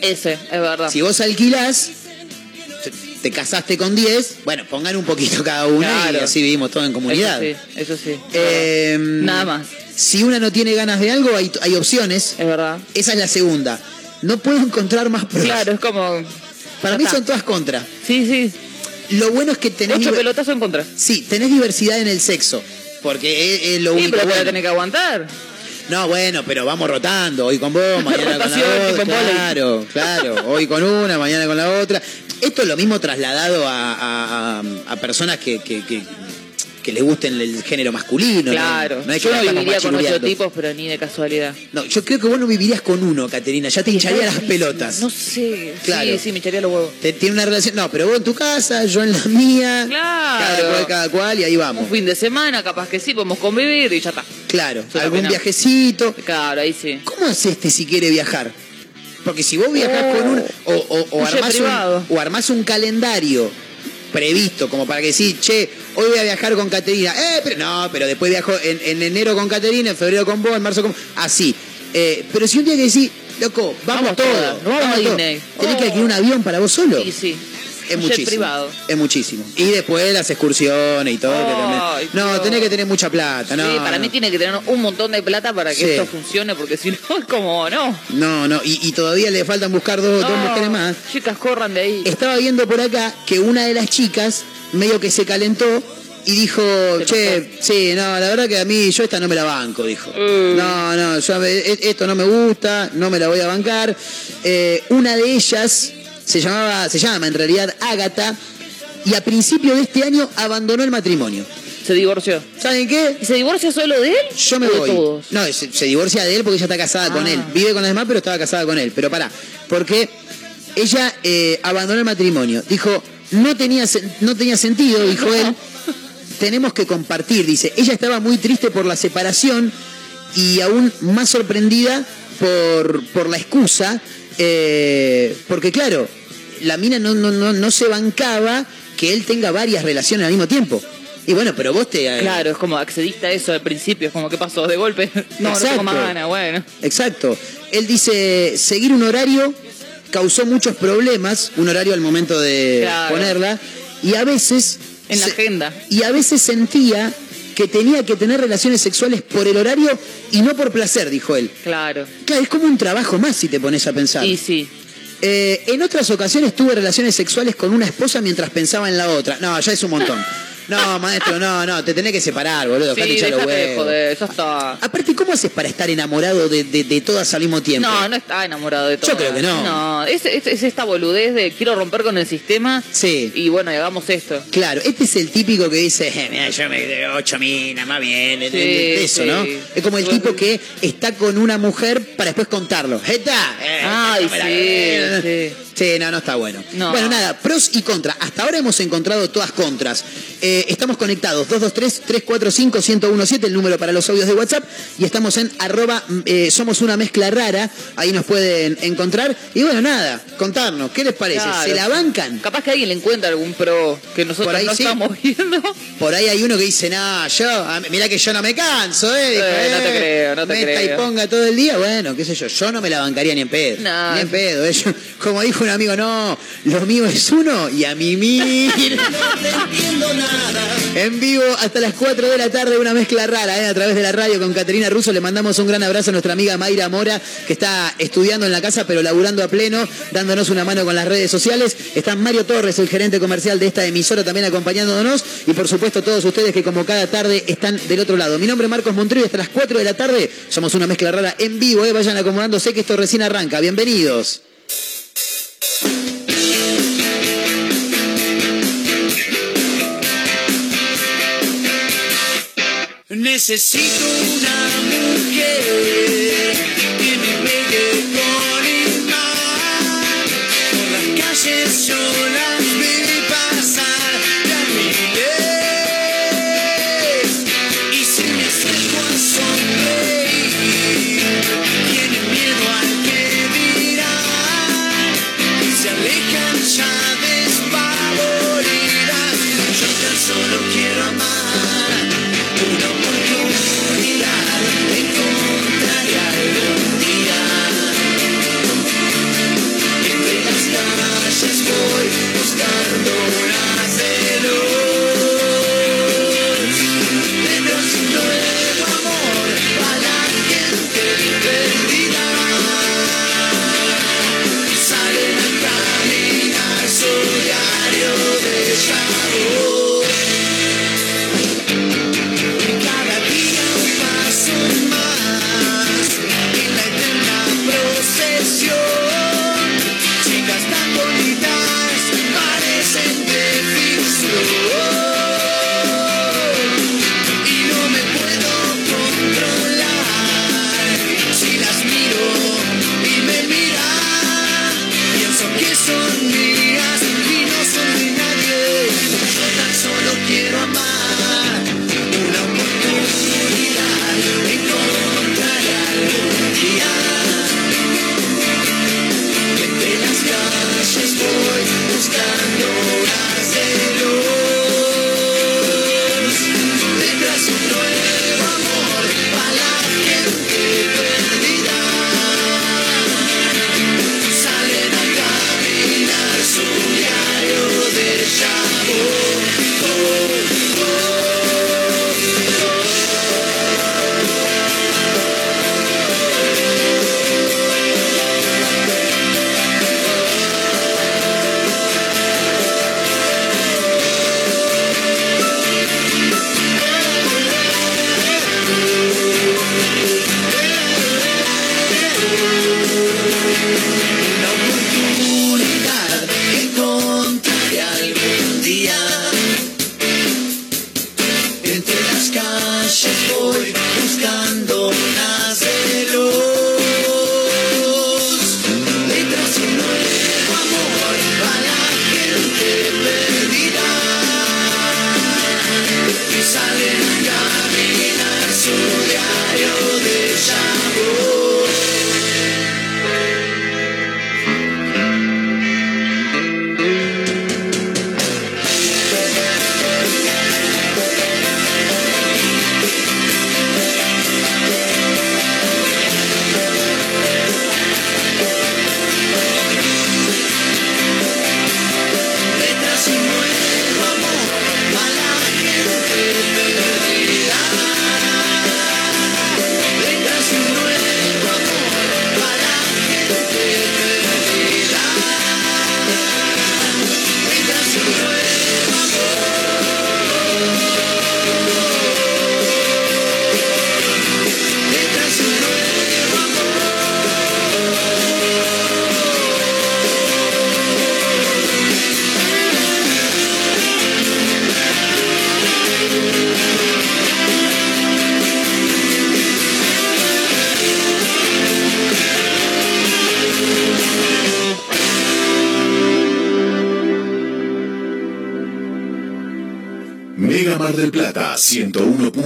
Ese, es verdad. Si vos alquilás, te- te casaste con 10, bueno, pongan un poquito cada una y así vivimos todos en comunidad. Eso sí, eso sí. Eh, verdad. Nada más. Si una no tiene ganas de algo, hay, hay opciones. Es verdad. Esa es la segunda. No puedo encontrar más pros. Claro, es como. Para mí está. son todas contra. Sí, sí. Lo bueno es que tenés, Ocho pelotazos en contra. sí, tenés diversidad en el sexo. Porque es, es lo Sí, único pero bueno. tenés que aguantar. No, bueno, pero vamos rotando. Hoy con vos, mañana con la otra. Claro, claro. Hoy con una, mañana con la otra. Esto es lo mismo trasladado a, a- a- a personas que, que, que, que les gusten el género masculino. ¿no? Claro. No, es que Yo no viviría con ocho tipos, pero ni de casualidad. No, yo creo que vos no vivirías con uno, Caterina. Ya te hincharía las pelotas. No sé. Claro. Sí, sí, me echaría los huevos. Te- tiene una relación. No, pero vos en tu casa, yo en la mía. Claro. Cada cual, cada cual, y ahí vamos. Un fin de semana, capaz que sí, podemos convivir y ya está. Claro, Yo algún viajecito. Claro, ahí sí. ¿Cómo hace este si quiere viajar? Porque si vos viajás Oh. con un. O, o, o armás un, o armás un calendario previsto, como para que sí, che, hoy voy a viajar con Caterina. Eh, pero no, pero después viajo en, en enero con Caterina, en febrero con vos, en marzo con. Así. Eh, pero si un día que decís, loco, vamos, Vamos todos, todas, nos vamos a. Disney. ¿Tenés Oh. que alquilar un avión para vos solo? Sí, sí. Es muchísimo. privado. Es muchísimo. Y después las excursiones y todo. que No, tenés que tener mucha plata. No, sí, para no. mí tiene que tener un montón de plata para que Sí. esto funcione, porque si no es como, no. No, no. Y, y todavía le faltan buscar dos, dos No, mujeres más. Chicas, corran de ahí. Estaba viendo por acá que una de las chicas medio que se calentó y dijo, che, sí, no, la verdad que a mí yo esta no me la banco, dijo. Mm. No, no, yo, e- esto no me gusta, no me la voy a bancar. Eh, una de ellas se llamaba, se llama en realidad Ágata y a principio de este año abandonó el matrimonio. Se divorció. ¿Saben qué? ¿Y se divorcia solo de él? Yo me ¿O de voy. todos? No, se, se divorcia de él porque ella está casada con Ah. él. Vive con las demás, pero estaba casada con él. Pero pará, porque ella eh, abandonó el matrimonio. Dijo, no tenía, no tenía sentido, dijo él. Tenemos que compartir, dice. Ella estaba muy triste por la separación y aún más sorprendida por, por la excusa. eh, porque claro, la mina no, no, no, no se bancaba que él tenga varias relaciones al mismo tiempo. Y bueno, pero vos te... eh, Claro, es como accediste a eso al principio, es como que pasó de golpe. No, no Exacto. tengo más ganas, bueno. Exacto. Él dice, seguir un horario causó muchos problemas, un horario al momento de Claro. ponerla, y a veces... En la agenda. Y a veces sentía que tenía que tener relaciones sexuales por el horario y no por placer, dijo él. Claro. Claro, es como un trabajo más si te pones a pensar. Y sí. Eh, en otras ocasiones tuve relaciones sexuales con una esposa mientras pensaba en la otra. No, ya es un montón. No, maestro, no, no, te tenés que separar, boludo. Sí, los déjate de joder, ya está. Aparte, ¿cómo haces para estar enamorado de, de- de todas al mismo tiempo? No, no está enamorado de todo. Yo creo que no. No, es, es- es esta boludez de quiero romper con el sistema Sí. y bueno, y hagamos esto. Claro, este es el típico que dice, eh, mira, yo me de ocho minas, más bien, eso, sí. ¿no? Es como el tipo que está con una mujer para después contarlo. ¿Esta? Eh, Ay, sí. Sí, no, no está bueno. No. Bueno, nada, pros y contras. Hasta ahora hemos encontrado todas contras. Eh, estamos conectados 223-345-1017, el número para los audios de WhatsApp. Y estamos en arroba eh, somos una mezcla rara. Ahí nos pueden encontrar. Y bueno, nada, contarnos, ¿qué les parece? Claro. ¿Se la bancan? Capaz que alguien le encuentra algún pro que nosotros Por ahí no sí. estamos viendo. Por ahí hay uno que dice, no, yo, mirá que yo no me canso, ¿eh? Dijo, Eh, no te creo, no te meta creo. y ponga todo el día, bueno, qué sé yo, yo no me la bancaría ni en pedo. No. Ni en pedo. ¿eh? Yo- como dijo amigo, no, lo mío es uno y a mí mil. En vivo hasta las 4 de la tarde, una mezcla rara, ¿eh? a través de la radio con Caterina Russo. Le mandamos un gran abrazo a nuestra amiga Mayra Mora, que está estudiando en la casa, pero laburando a pleno, dándonos una mano con las redes sociales. Está Mario Torres, el gerente comercial de esta emisora, también acompañándonos. Y por supuesto, todos ustedes que como cada tarde están del otro lado. Mi nombre es Marcos Montero y hasta las 4 de la tarde somos una mezcla rara en vivo. ¿eh? Vayan acomodándose que esto recién arranca. Bienvenidos. Necesito una mujer que me pegue con el mar. Por las calles yo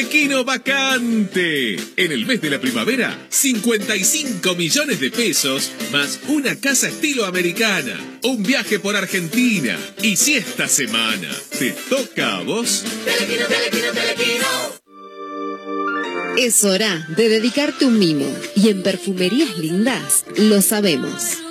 Telequino vacante. En el mes de la primavera, 55 millones de pesos más una casa estilo americana, un viaje por Argentina. Y si esta semana te toca a vos, Telequino, telequino, telequino. Es hora de dedicarte un mimo y en Perfumerías Lindas lo sabemos.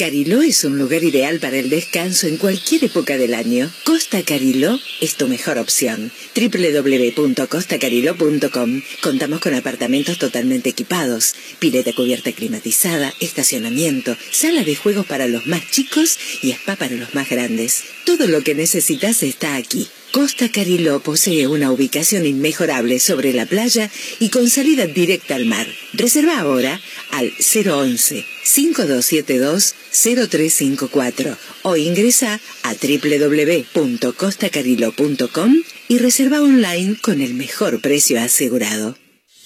Cariló es un lugar ideal para el descanso en cualquier época del año. Costa Cariló es tu mejor opción. www.costacariló.com Contamos con apartamentos totalmente equipados, pileta cubierta climatizada, estacionamiento, sala de juegos para los más chicos y spa para los más grandes. Todo lo que necesitas está aquí. Costa Cariló posee una ubicación inmejorable sobre la playa y con salida directa al mar. Reserva ahora al 011 5272 0354 o ingresa a www.costacariló.com y reserva online con el mejor precio asegurado.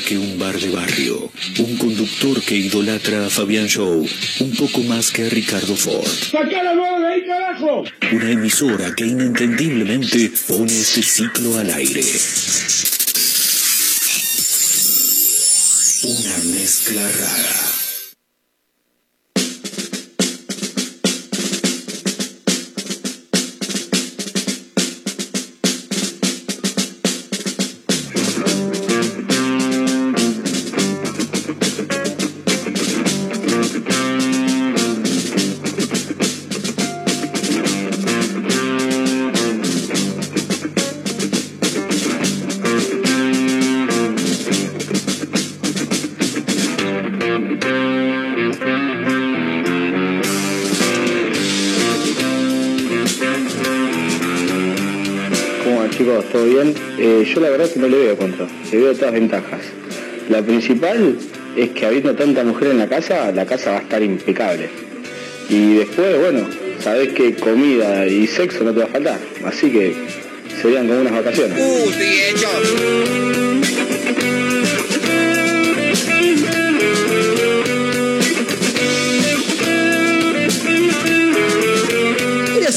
Que un bar de barrio. Un conductor que idolatra a Fabián Show un poco más que a Ricardo Ford. ¡Sacá la mano de ahí, carajo! Una emisora que inentendiblemente pone este ciclo al aire. Una mezcla rara. Yo la verdad que no le veo contra, le veo todas ventajas. La principal es que habiendo tanta mujer en la casa, la casa va a estar impecable. Y después, bueno, sabés que comida y sexo no te va a faltar. Así que serían como unas vacaciones.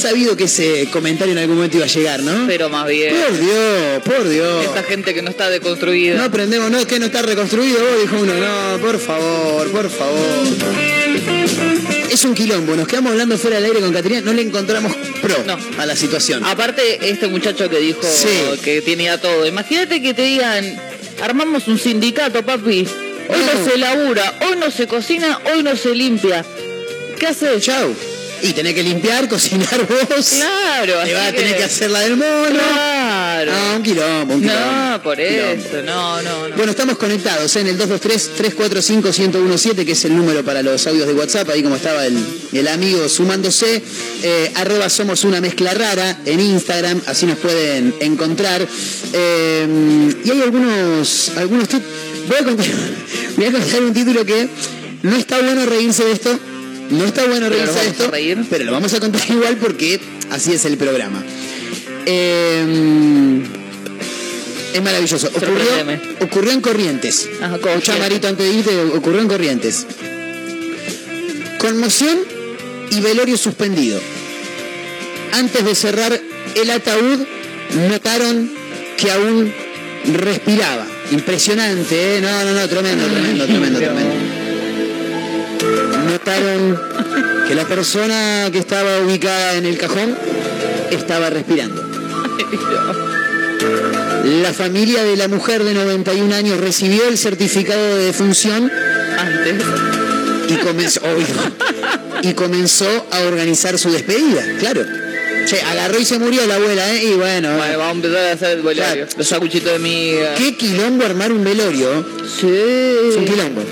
Sabido que ese comentario en algún momento iba a llegar, ¿no? Pero más bien. Por Dios, por Dios. Esta gente que no está deconstruida. No aprendemos, no es que no está reconstruido, vos dijo uno, no, por favor, por favor. Es un quilombo, nos quedamos hablando fuera del aire con Caterina, no le encontramos pro a la situación. Aparte, este muchacho que dijo Sí. que tenía todo. Imagínate que te digan, armamos un sindicato, papi. Hoy no se labura, hoy no se cocina, hoy no se limpia. ¿Qué haces? Chau. Y tenés que limpiar, cocinar vos. Claro, Te vas a tener que- que hacer la del mono. Claro. Ah, un quilombo, un quilombo. No, por Quilombo. eso, no, no, no. Bueno, estamos conectados ¿eh? en el 223-345-1017, que es el número para los audios de WhatsApp, ahí como estaba el, el amigo sumándose. Eh, arroba somos una mezcla rara en Instagram, así nos pueden encontrar. Eh, y hay algunos, algunos voy a, contar, voy a contar un título que no está bueno reírse de esto. No está bueno reírse de esto, reír. pero lo vamos a contar igual porque así es el programa. Eh, es maravilloso. Ocurrió, en Corrientes. Ajá, Marito, antes de irte, ocurrió en Corrientes. Conmoción y velorio suspendido. Antes de cerrar el ataúd, notaron que aún respiraba. Impresionante, ¿eh? No, no, no, tremendo, tremendo, tremendo, tremendo. Notaron que la persona que estaba ubicada en el cajón estaba respirando. La familia de la mujer de 91 años recibió el certificado de defunción Antes. y comenzó, obvio, y comenzó a organizar su despedida, claro. Che, agarró y se murió la abuela, ¿eh? Y bueno, Bueno, vamos a empezar a hacer el velorio. Los sacuchitos de miga. qué quilombo armar un velorio. Sí. Es un quilombo.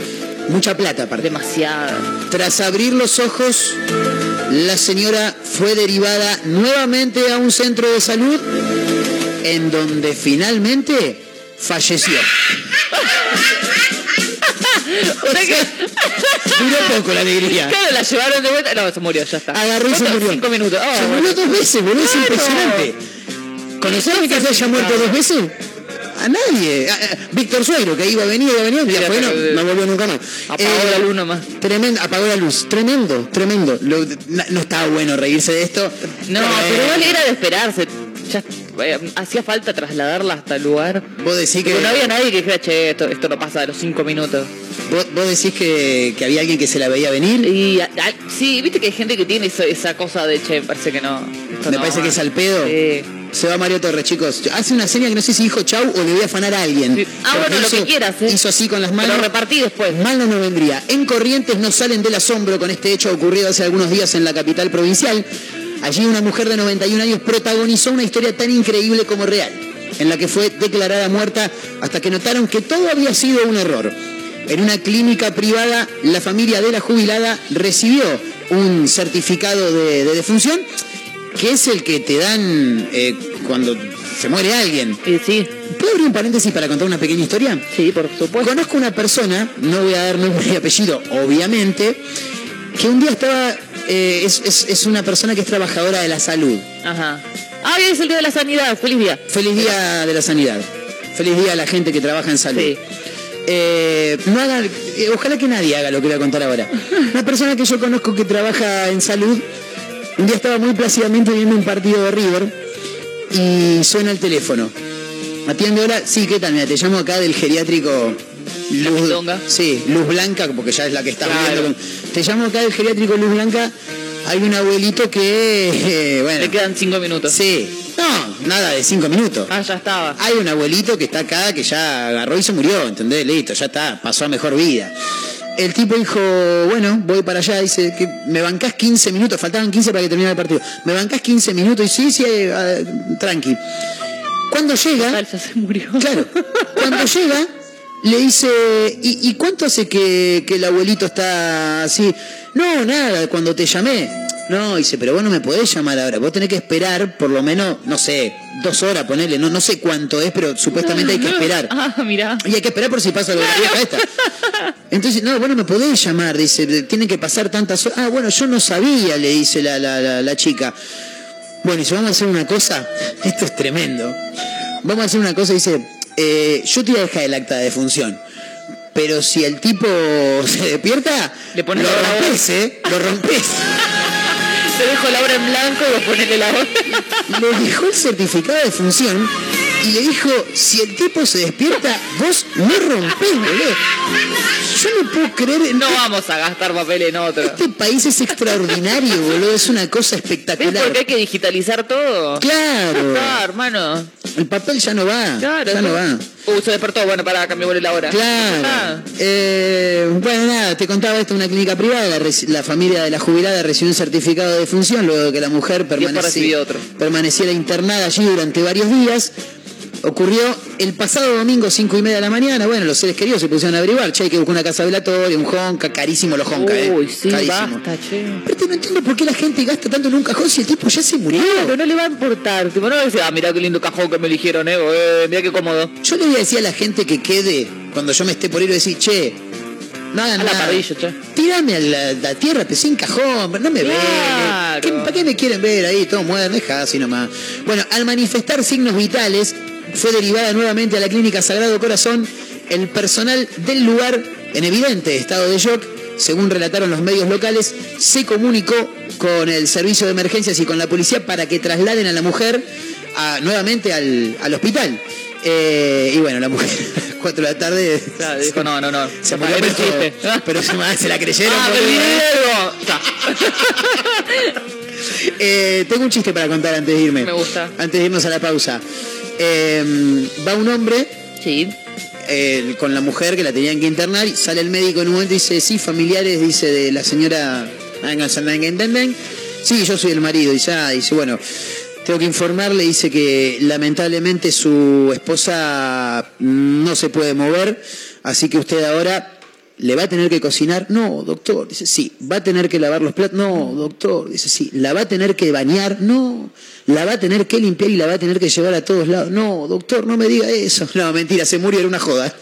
Mucha plata, aparte. Demasiado. Tras abrir los ojos, la señora fue derivada nuevamente a un centro de salud en donde finalmente falleció. O sea que... Duró poco la alegría. Claro, la llevaron de vuelta. No, se murió, ya está. Agarró y se murió. Cinco minutos. Ah, se bueno. murió dos veces, boludo, es Claro. impresionante. ¿Conocés que se haya muerto dos veces? A nadie. A- a- Víctor Suegro, que iba a venir, iba a venir, fue, no, pero- no volvió nunca más. Apagó Eh, la luz nomás. Tremendo, apagó la luz. Tremendo, tremendo. Lo- no estaba bueno reírse de esto. No, pero igual era de esperarse. Ya, eh, hacía falta trasladarla hasta el lugar. Vos decís que. Porque no había nadie que dijera, che, esto, esto no pasa de los cinco minutos. ¿Vos, vos decís que, que había alguien que se la veía venir? Y a- a- sí, viste que hay gente que tiene esa, esa cosa de, che, me parece que no. Me no parece va". que es al pedo. Sí. Se va Mario Torres, chicos. Hace una seña que no sé si dijo chau o le voy a afanar a alguien. Sí. Ah, bueno, lo que quieras, ¿eh? Hizo así con las Pero manos. repartí después. Mal no nos vendría. En Corrientes no salen del asombro con este hecho ocurrido hace algunos días en la capital provincial. Allí una mujer de 91 años protagonizó una historia tan increíble como real, en la que fue declarada muerta hasta que notaron que todo había sido un error. En una clínica privada, la familia de la jubilada recibió un certificado de, de defunción, que es el que te dan eh, cuando se muere alguien. sí. ¿Puedo abrir un paréntesis para contar una pequeña historia? Sí, por supuesto. Conozco una persona, no voy a dar nombre y apellido, obviamente, que un día estaba, eh, es, es- es una persona que es trabajadora de la salud. Ajá. Ah, hoy es el día de la sanidad. Feliz día. Feliz día de la sanidad. Feliz día a la gente que trabaja en salud. Sí. Eh, no haga, eh, ojalá que nadie haga lo que voy a contar ahora. Una persona que yo conozco que trabaja en salud, un día estaba muy plácidamente viendo un partido de River y suena el teléfono. Atiende hola, sí, ¿qué tal? Mira, te llamo acá del geriátrico Luz, sí, Luz Blanca, porque ya es la que estás Claro. viendo. Te llamo acá del geriátrico Luz Blanca. Hay un abuelito que, eh, bueno, Le quedan cinco minutos. sí, no, nada de cinco minutos. Ah, ya estaba. Hay un abuelito que está acá que ya agarró y se murió, ¿entendés? Listo, ya está, pasó a mejor vida. El tipo dijo, bueno, voy para allá, dice, que me bancás 15 minutos, faltaban 15 para que terminara el partido. Me bancás 15 minutos y sí, sí, eh, tranqui. Cuando llega, ya se murió. claro, cuando llega, le dice, ¿y, y cuánto hace que, que el abuelito está así? No, nada, cuando te llamé. No, dice, pero vos no me podés llamar ahora. Vos tenés que esperar por lo menos, no sé, dos horas, ponerle. No, no sé cuánto es, pero supuestamente hay que esperar. Ah, mira. Y hay que esperar por si pasa lo de la vieja esta. Entonces, no, bueno, me podés llamar, dice, tienen que pasar tantas horas. Ah, bueno, yo no sabía, le dice la, la, la, la chica. Bueno, y si vamos a hacer una cosa, esto es tremendo. Vamos a hacer una cosa, dice, eh, yo te voy a dejar el acta de defunción. Pero si el tipo se despierta, Le pones lo rompes, ¿eh? Lo rompes. Te dejo la obra en blanco y vos ponele la hora. Le dejó el certificado de función y le dijo, si el tipo se despierta, vos no rompés, boludo. Yo no puedo creer... No vamos a gastar papel en otro. Este país es extraordinario, boludo. Es una cosa ¿Ves espectacular. por qué hay que digitalizar todo? Claro. Ah, hermano. El papel ya no va. Claro. ya no va. Uh, se despertó. Bueno, para cambiar la hora. Claro. Ah. Eh, bueno, nada, te contaba esto, una clínica privada, la, familia de la jubilada recibió un certificado de función luego de que la mujer permaneci- otro. permaneciera internada allí durante varios días. Ocurrió el pasado domingo, 5 y media de la mañana. Bueno, los seres queridos se pusieron a averiguar. Che, hay que buscar una casa velatoria, un jonca, carísimo los jonca, ¿eh? Uy, sí, Carísimo. basta, che. Pero te no entiendo por qué la gente gasta tanto en un cajón si el tipo ya se murió. Claro, no le va a importar. Tipo, no va a decir, ah, mirá qué lindo cajón que me eligieron, eh. eh mirá qué cómodo. Yo le voy a decir a la gente que quede, cuando yo me esté por ir, decir, che, hagan A la nada. parrilla, che. Tirame a la, la tierra, pero sin cajón, no me ven. Claro. ¿Qué- ¿Para qué me quieren ver ahí? Todo muerto, deja así nomás. Bueno, al manifestar signos vitales, fue derivada nuevamente a la clínica Sagrado Corazón el personal del lugar, en evidente estado de shock, según relataron los medios locales, se comunicó con el servicio de emergencias y con la policía para que trasladen a la mujer a- nuevamente al, al hospital. Eh, y bueno, la mujer a las 4 de la tarde Claro, dijo, no, no, no. se murió, un pero, chiste. pero se, la creyeron. Ah. Ya. Eh, tengo un chiste para contar antes de irme. Me gusta. Antes de irnos a la pausa. Eh, va un hombre Sí. eh, con la mujer que la tenían que internar y sale el médico en un momento y dice, sí, familiares, dice, de la señora... Sí, yo soy el marido. Dice, ah, dice, bueno, tengo que informarle, dice que lamentablemente su esposa no se puede mover, así que usted ahora le va a tener que cocinar. No, doctor, dice, sí, va a tener que lavar los platos. No, doctor, dice, sí, la va a tener que bañar. No, la va a tener que limpiar y la va a tener que llevar a todos lados. No, doctor, no me diga eso. No, mentira, se murió, era una joda.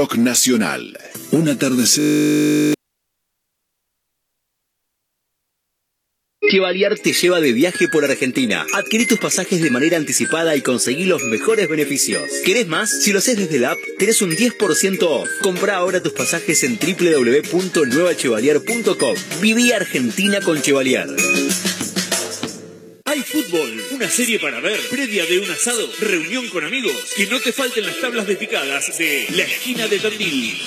Rock nacional. Un atardecer. Chevalier te lleva de viaje por Argentina. Adquirí tus pasajes de manera anticipada y conseguí los mejores beneficios. ¿Querés más? Si lo haces desde la app, tenés un 10% off. Compra ahora tus pasajes en www.nuevachevalier.com. Viví Argentina con Chevalier. Serie para ver, previa de un asado, reunión con amigos. Que no te falten las tablas de picadas de La Esquina de Tandil.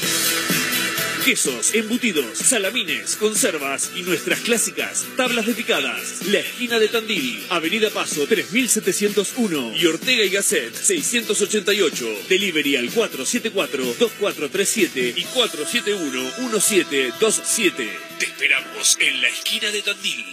Quesos, embutidos, salamines, conservas y nuestras clásicas tablas de picadas. La Esquina de Tandil, Avenida Paso 3701 y Ortega y Gasset 688. Delivery al 474-2437 y 471-1727. Te esperamos en la Esquina de Tandil.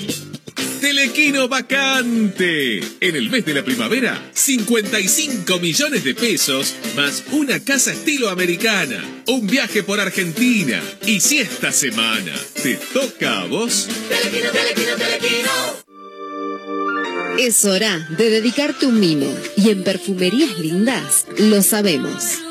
Telequino vacante. En el mes de la primavera, 55 millones de pesos más una casa estilo americana, un viaje por Argentina. Y si esta semana te toca a vos, Telequino, telequino, telequino. Es hora de dedicarte un mimo y en perfumerías lindas lo sabemos.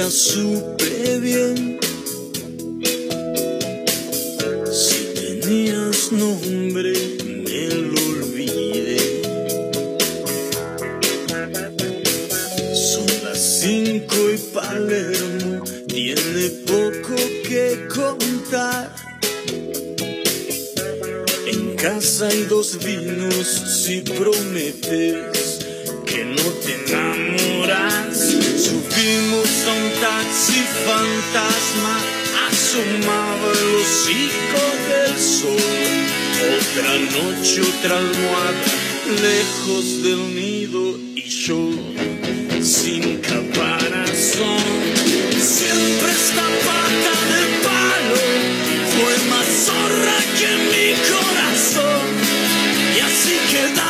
Nunca supe bien si tenías nombre, me lo olvidé. Son las cinco y Palermo tiene poco que contar. En casa hay dos vinos si prometes que no te enamoras. Subimos a un taxi fantasma, asomaba el hocico del sol. Otra noche, otra almohada, lejos del nido y yo sin caparazón. Siempre esta pata de palo fue más zorra que mi corazón. Y así quedamos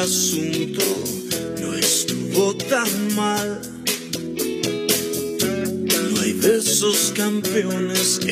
asunto no estuvo tan mal. No hay de esos campeones en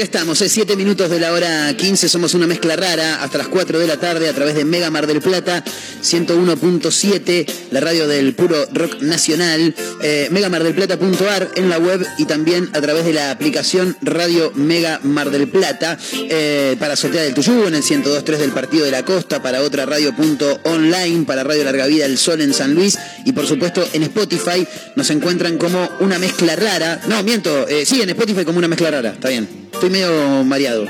acá estamos. Es 7 minutos de la hora 15. Somos una mezcla rara hasta las 4 de la tarde a través de Mega Mar del Plata 101.7, la radio del puro rock nacional. Eh, megamardelplata.ar en la web y también a través de la aplicación Radio Mega Mar del Plata eh, para Sotea del Tuyú en el 102.3 del Partido de la Costa, para otra radio.online, para Radio Larga Vida El Sol en San Luis y por supuesto en Spotify nos encuentran como una mezcla rara. No, miento, eh, sí, en Spotify como una mezcla rara, está bien. Estoy medio mareado.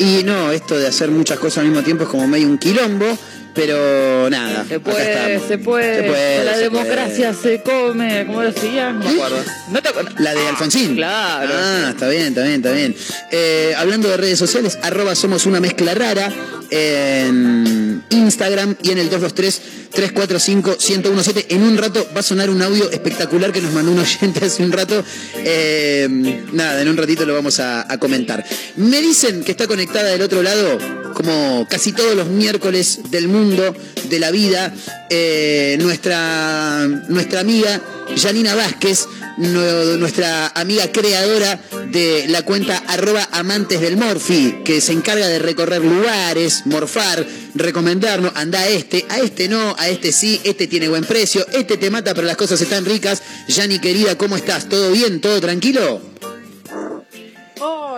Y no, esto de hacer muchas cosas al mismo tiempo es como medio un quilombo, pero nada. Se puede, se puede, Se puede, la se democracia se come, ¿cómo lo decía? No me acuerdo. No te acuerdas. La de Alfonsín. Claro. Ah, está bien, está bien, está bien. Eh, hablando de redes sociales, arroba somos una mezcla rara en en Instagram y en el 223-345-1017. En un rato va a sonar un audio espectacular que nos mandó un oyente hace un rato. Eh, nada, en un ratito lo vamos a, a comentar. Me dicen que está conectada del otro lado, como casi todos los miércoles del mundo, de la vida, eh, nuestra, nuestra amiga Janina Vázquez, nu- nuestra amiga creadora de la cuenta arroba amantes del Morfi, que se encarga de recorrer lugares, morfar, recomendarnos, anda a este, a este no, a este sí, este tiene buen precio, este te mata pero las cosas están ricas. Yani querida, ¿cómo estás? ¿Todo bien? ¿Todo tranquilo?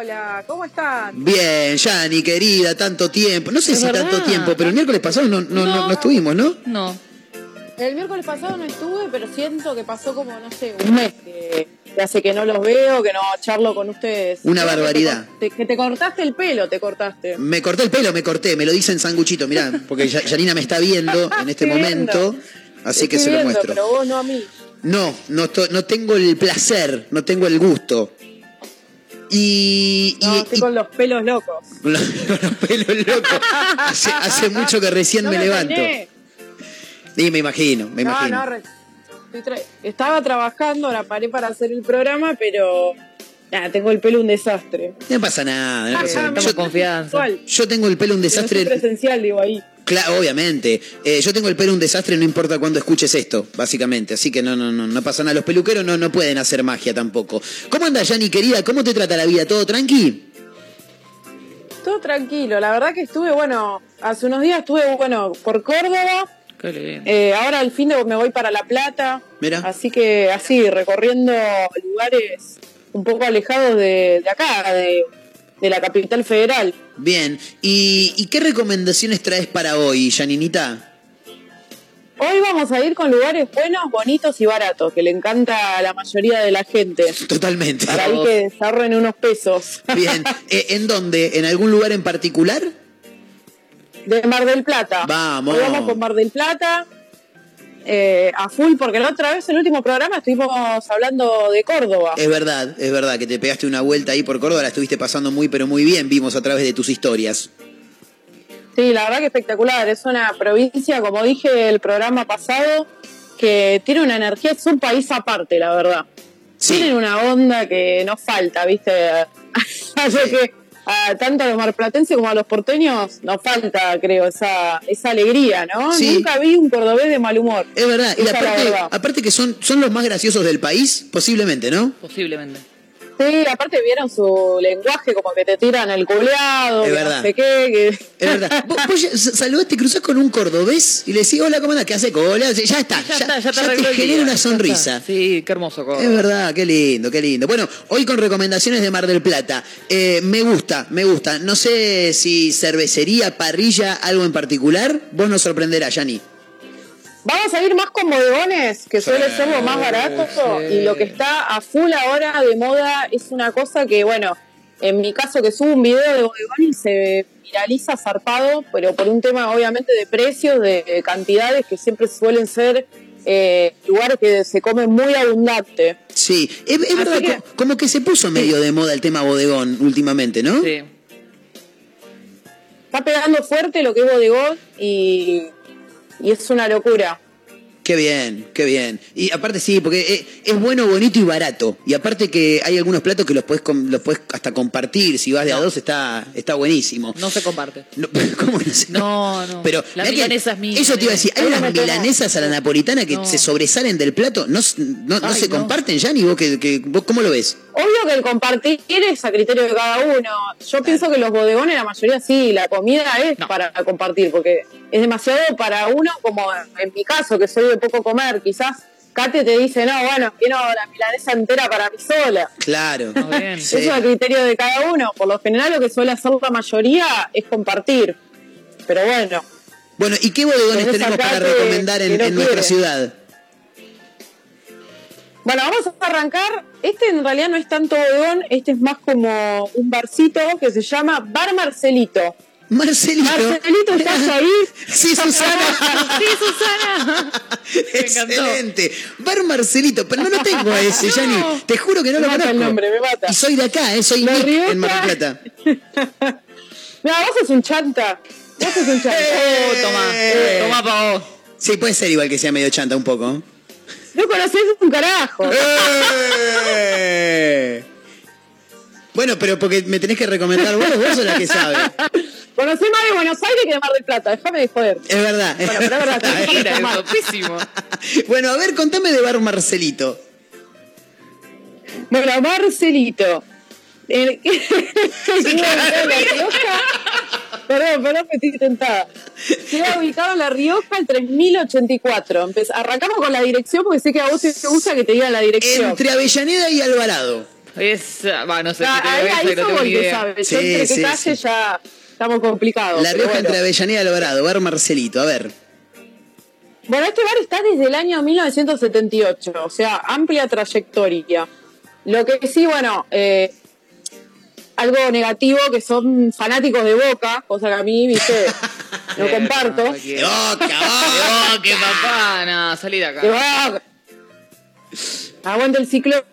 Hola, ¿cómo están? Bien, Yani querida, tanto tiempo. No sé Es si verdad. tanto tiempo, pero el miércoles pasado no, no, no- no estuvimos, ¿no? No. El miércoles pasado no estuve, pero siento que pasó como, no sé, un mes que, que hace que no los veo, que no charlo con ustedes. Una Creo que te barbaridad. Que te, cortaste el pelo, te cortaste. Me corté el pelo, me corté, me lo dicen sanguchito, mirá, porque Ya- Yanina me está viendo en este Estoy momento, viendo. así que se lo muestro. Pero vos no a mí. No, no tengo el placer, no tengo el gusto. Y, con los pelos locos. con los, pelos locos. Hace, hace mucho que recién No me me levanto. Y me imagino, me No, imagino. tra- estaba trabajando, ahora paré para hacer el programa, pero nada, tengo el pelo un desastre. No pasa nada, no Ah, pasa nada. me- Yo, confianza. yo tengo el pelo un Pero desastre. presencial, digo ahí. Claro, obviamente. Eh, yo tengo el pelo un desastre, no importa cuándo escuches esto, básicamente. Así que no, no, no, no pasa nada. Los peluqueros no, no pueden hacer magia tampoco. ¿Cómo andas, Yani, querida? ¿Cómo te trata la vida? ¿Todo tranqui? Todo tranquilo, la verdad que estuve, bueno, hace unos días estuve, bueno, por Córdoba, Qué lindo. eh, ahora al fin de me voy para La Plata, Mira. así que así, recorriendo lugares un poco alejados de, de acá, de, de la capital federal. Bien. ¿Y, y qué recomendaciones traes para hoy, Janinita? Hoy vamos a ir con lugares buenos, bonitos y baratos, que le encanta a la mayoría de la gente. Totalmente. Para ahí que ahorren unos pesos. Bien. Eh, ¿En dónde? ¿En algún lugar en particular? De Mar del Plata. Vamos. Hoy vamos con Mar del Plata. Eh, a full, porque la otra vez, el último programa, estuvimos hablando de Córdoba. Es verdad, es verdad que te pegaste una vuelta ahí por Córdoba, la estuviste pasando muy pero muy bien, vimos a través de tus historias. Sí, la verdad que espectacular. Es una provincia, como dije el programa pasado, que tiene una energía, es un país aparte, la verdad. Tienen una onda que no falta, ¿viste? Así que a, tanto a los marplatenses como a los porteños nos falta, creo, esa, esa alegría, ¿no? Sí. Nunca vi un cordobés de mal humor. Es verdad, y la aparte, verdad. aparte que son, son los más graciosos del país, posiblemente, ¿no? Posiblemente. Sí, aparte vieron su lenguaje, como que te tiran el culeado, Es verdad. no sé qué. Que... Es verdad. Vos, vos ya saludás, te cruzás con un cordobés y le decís, hola, ¿cómo andás? ¿Qué hace cola? Ya está, ya, está, ya te ya arregló te genera una ya sonrisa. está. Sí, qué hermoso. Córdoba. Es verdad, qué lindo, qué lindo. Bueno, hoy con recomendaciones de Mar del Plata. Eh, me gusta, me gusta. No sé si cervecería, parrilla, algo en particular. Vos nos sorprenderás, Yani. Vamos a ir más con bodegones, que suele ser lo más barato. Y lo que está a full ahora de moda es una cosa que, bueno, en mi caso que subo un video de bodegón y se viraliza zarpado, pero por un tema obviamente de precios, de cantidades que siempre suelen ser eh, lugares que se come muy abundante. Sí, es, es verdad, co- como que se puso medio de moda el tema bodegón últimamente, ¿no? Sí. Está pegando fuerte lo que es bodegón y, y es una locura. Qué bien, qué bien. Y aparte sí, porque es, es bueno, bonito y barato. Y aparte que hay algunos platos que los puedes los puedes hasta compartir. Si vas de a dos está, está buenísimo. No se comparte. ¿Cómo no? No, no. Pero la milanesa es mía. Eso te iba a decir, hay Ahí unas milanesas a la napolitana que No. se sobresalen del plato. ¿No, no, no Ay, se no. comparten ya ni vos, que, que- vos cómo lo ves? Obvio que el compartir es a criterio de cada uno. Yo pienso que los bodegones, la mayoría sí, la comida es para compartir, porque es demasiado para uno, como en mi caso, que soy de poco comer. Quizás Kate te dice, no, bueno, quiero la milanesa entera para mí sola. Claro. Eso es a criterio de cada uno. Por lo general, lo que suele hacer la mayoría es compartir. Pero bueno. Bueno, ¿y qué bodegones tenemos para recomendar en, no en nuestra ciudad? Bueno, vamos a arrancar. Este en realidad no es tanto bodegón, este es más como un barcito que se llama Bar Marcelito. Marcelito. Marcelito, ¿estás ahí? Sí, Susana. sí, Susana. Excelente. Bar Marcelito, pero no lo tengo a ese, Yani. Te juro que no Me lo mata conozco. el nombre, me mata. Y soy de acá, ¿eh? soy Nick en Mar del Plata. Mira, vos sos un chanta. Vos sos un chanta. Oh, toma, Eh. toma pa' vos. Sí, puede ser igual que sea medio chanta un poco. No conocés un carajo. Eh. Bueno, pero porque me tenés que recomendar vos, vos sos la que sabe. Conocés más de Buenos Aires que de Mar del Plata. Déjame de joder. Es verdad. Bueno, pero es verdad. es topísimo. Bueno, a ver, contame de Bar Marcelito. Bueno, Marcelito. El-. Perdón, perdón, me estoy tentada. Queda ubicado en La Rioja el 3084. Empez- Arrancamos con la dirección porque sé que a vos te gusta que te diga la dirección. Entre Avellaneda y Alvarado. Es, va, no sé Ah, si te ahí, digo ahí eso, no tengo somos ni el que idea. sabe. Yo Sí, entre sí, calle sí. ya estamos complicados. La Rioja bueno. entre Avellaneda y Alvarado, Bar Marcelito, a ver. Bueno, este bar está desde el año 1978, o sea, amplia trayectoria. Lo que sí, bueno, eh, algo negativo que son fanáticos de Boca, cosa que a mí, viste, no Eh, comparto. no, que- ¡De boca, boca! No, que papá, no, salí de acá. De Boca. Aguanta el ciclo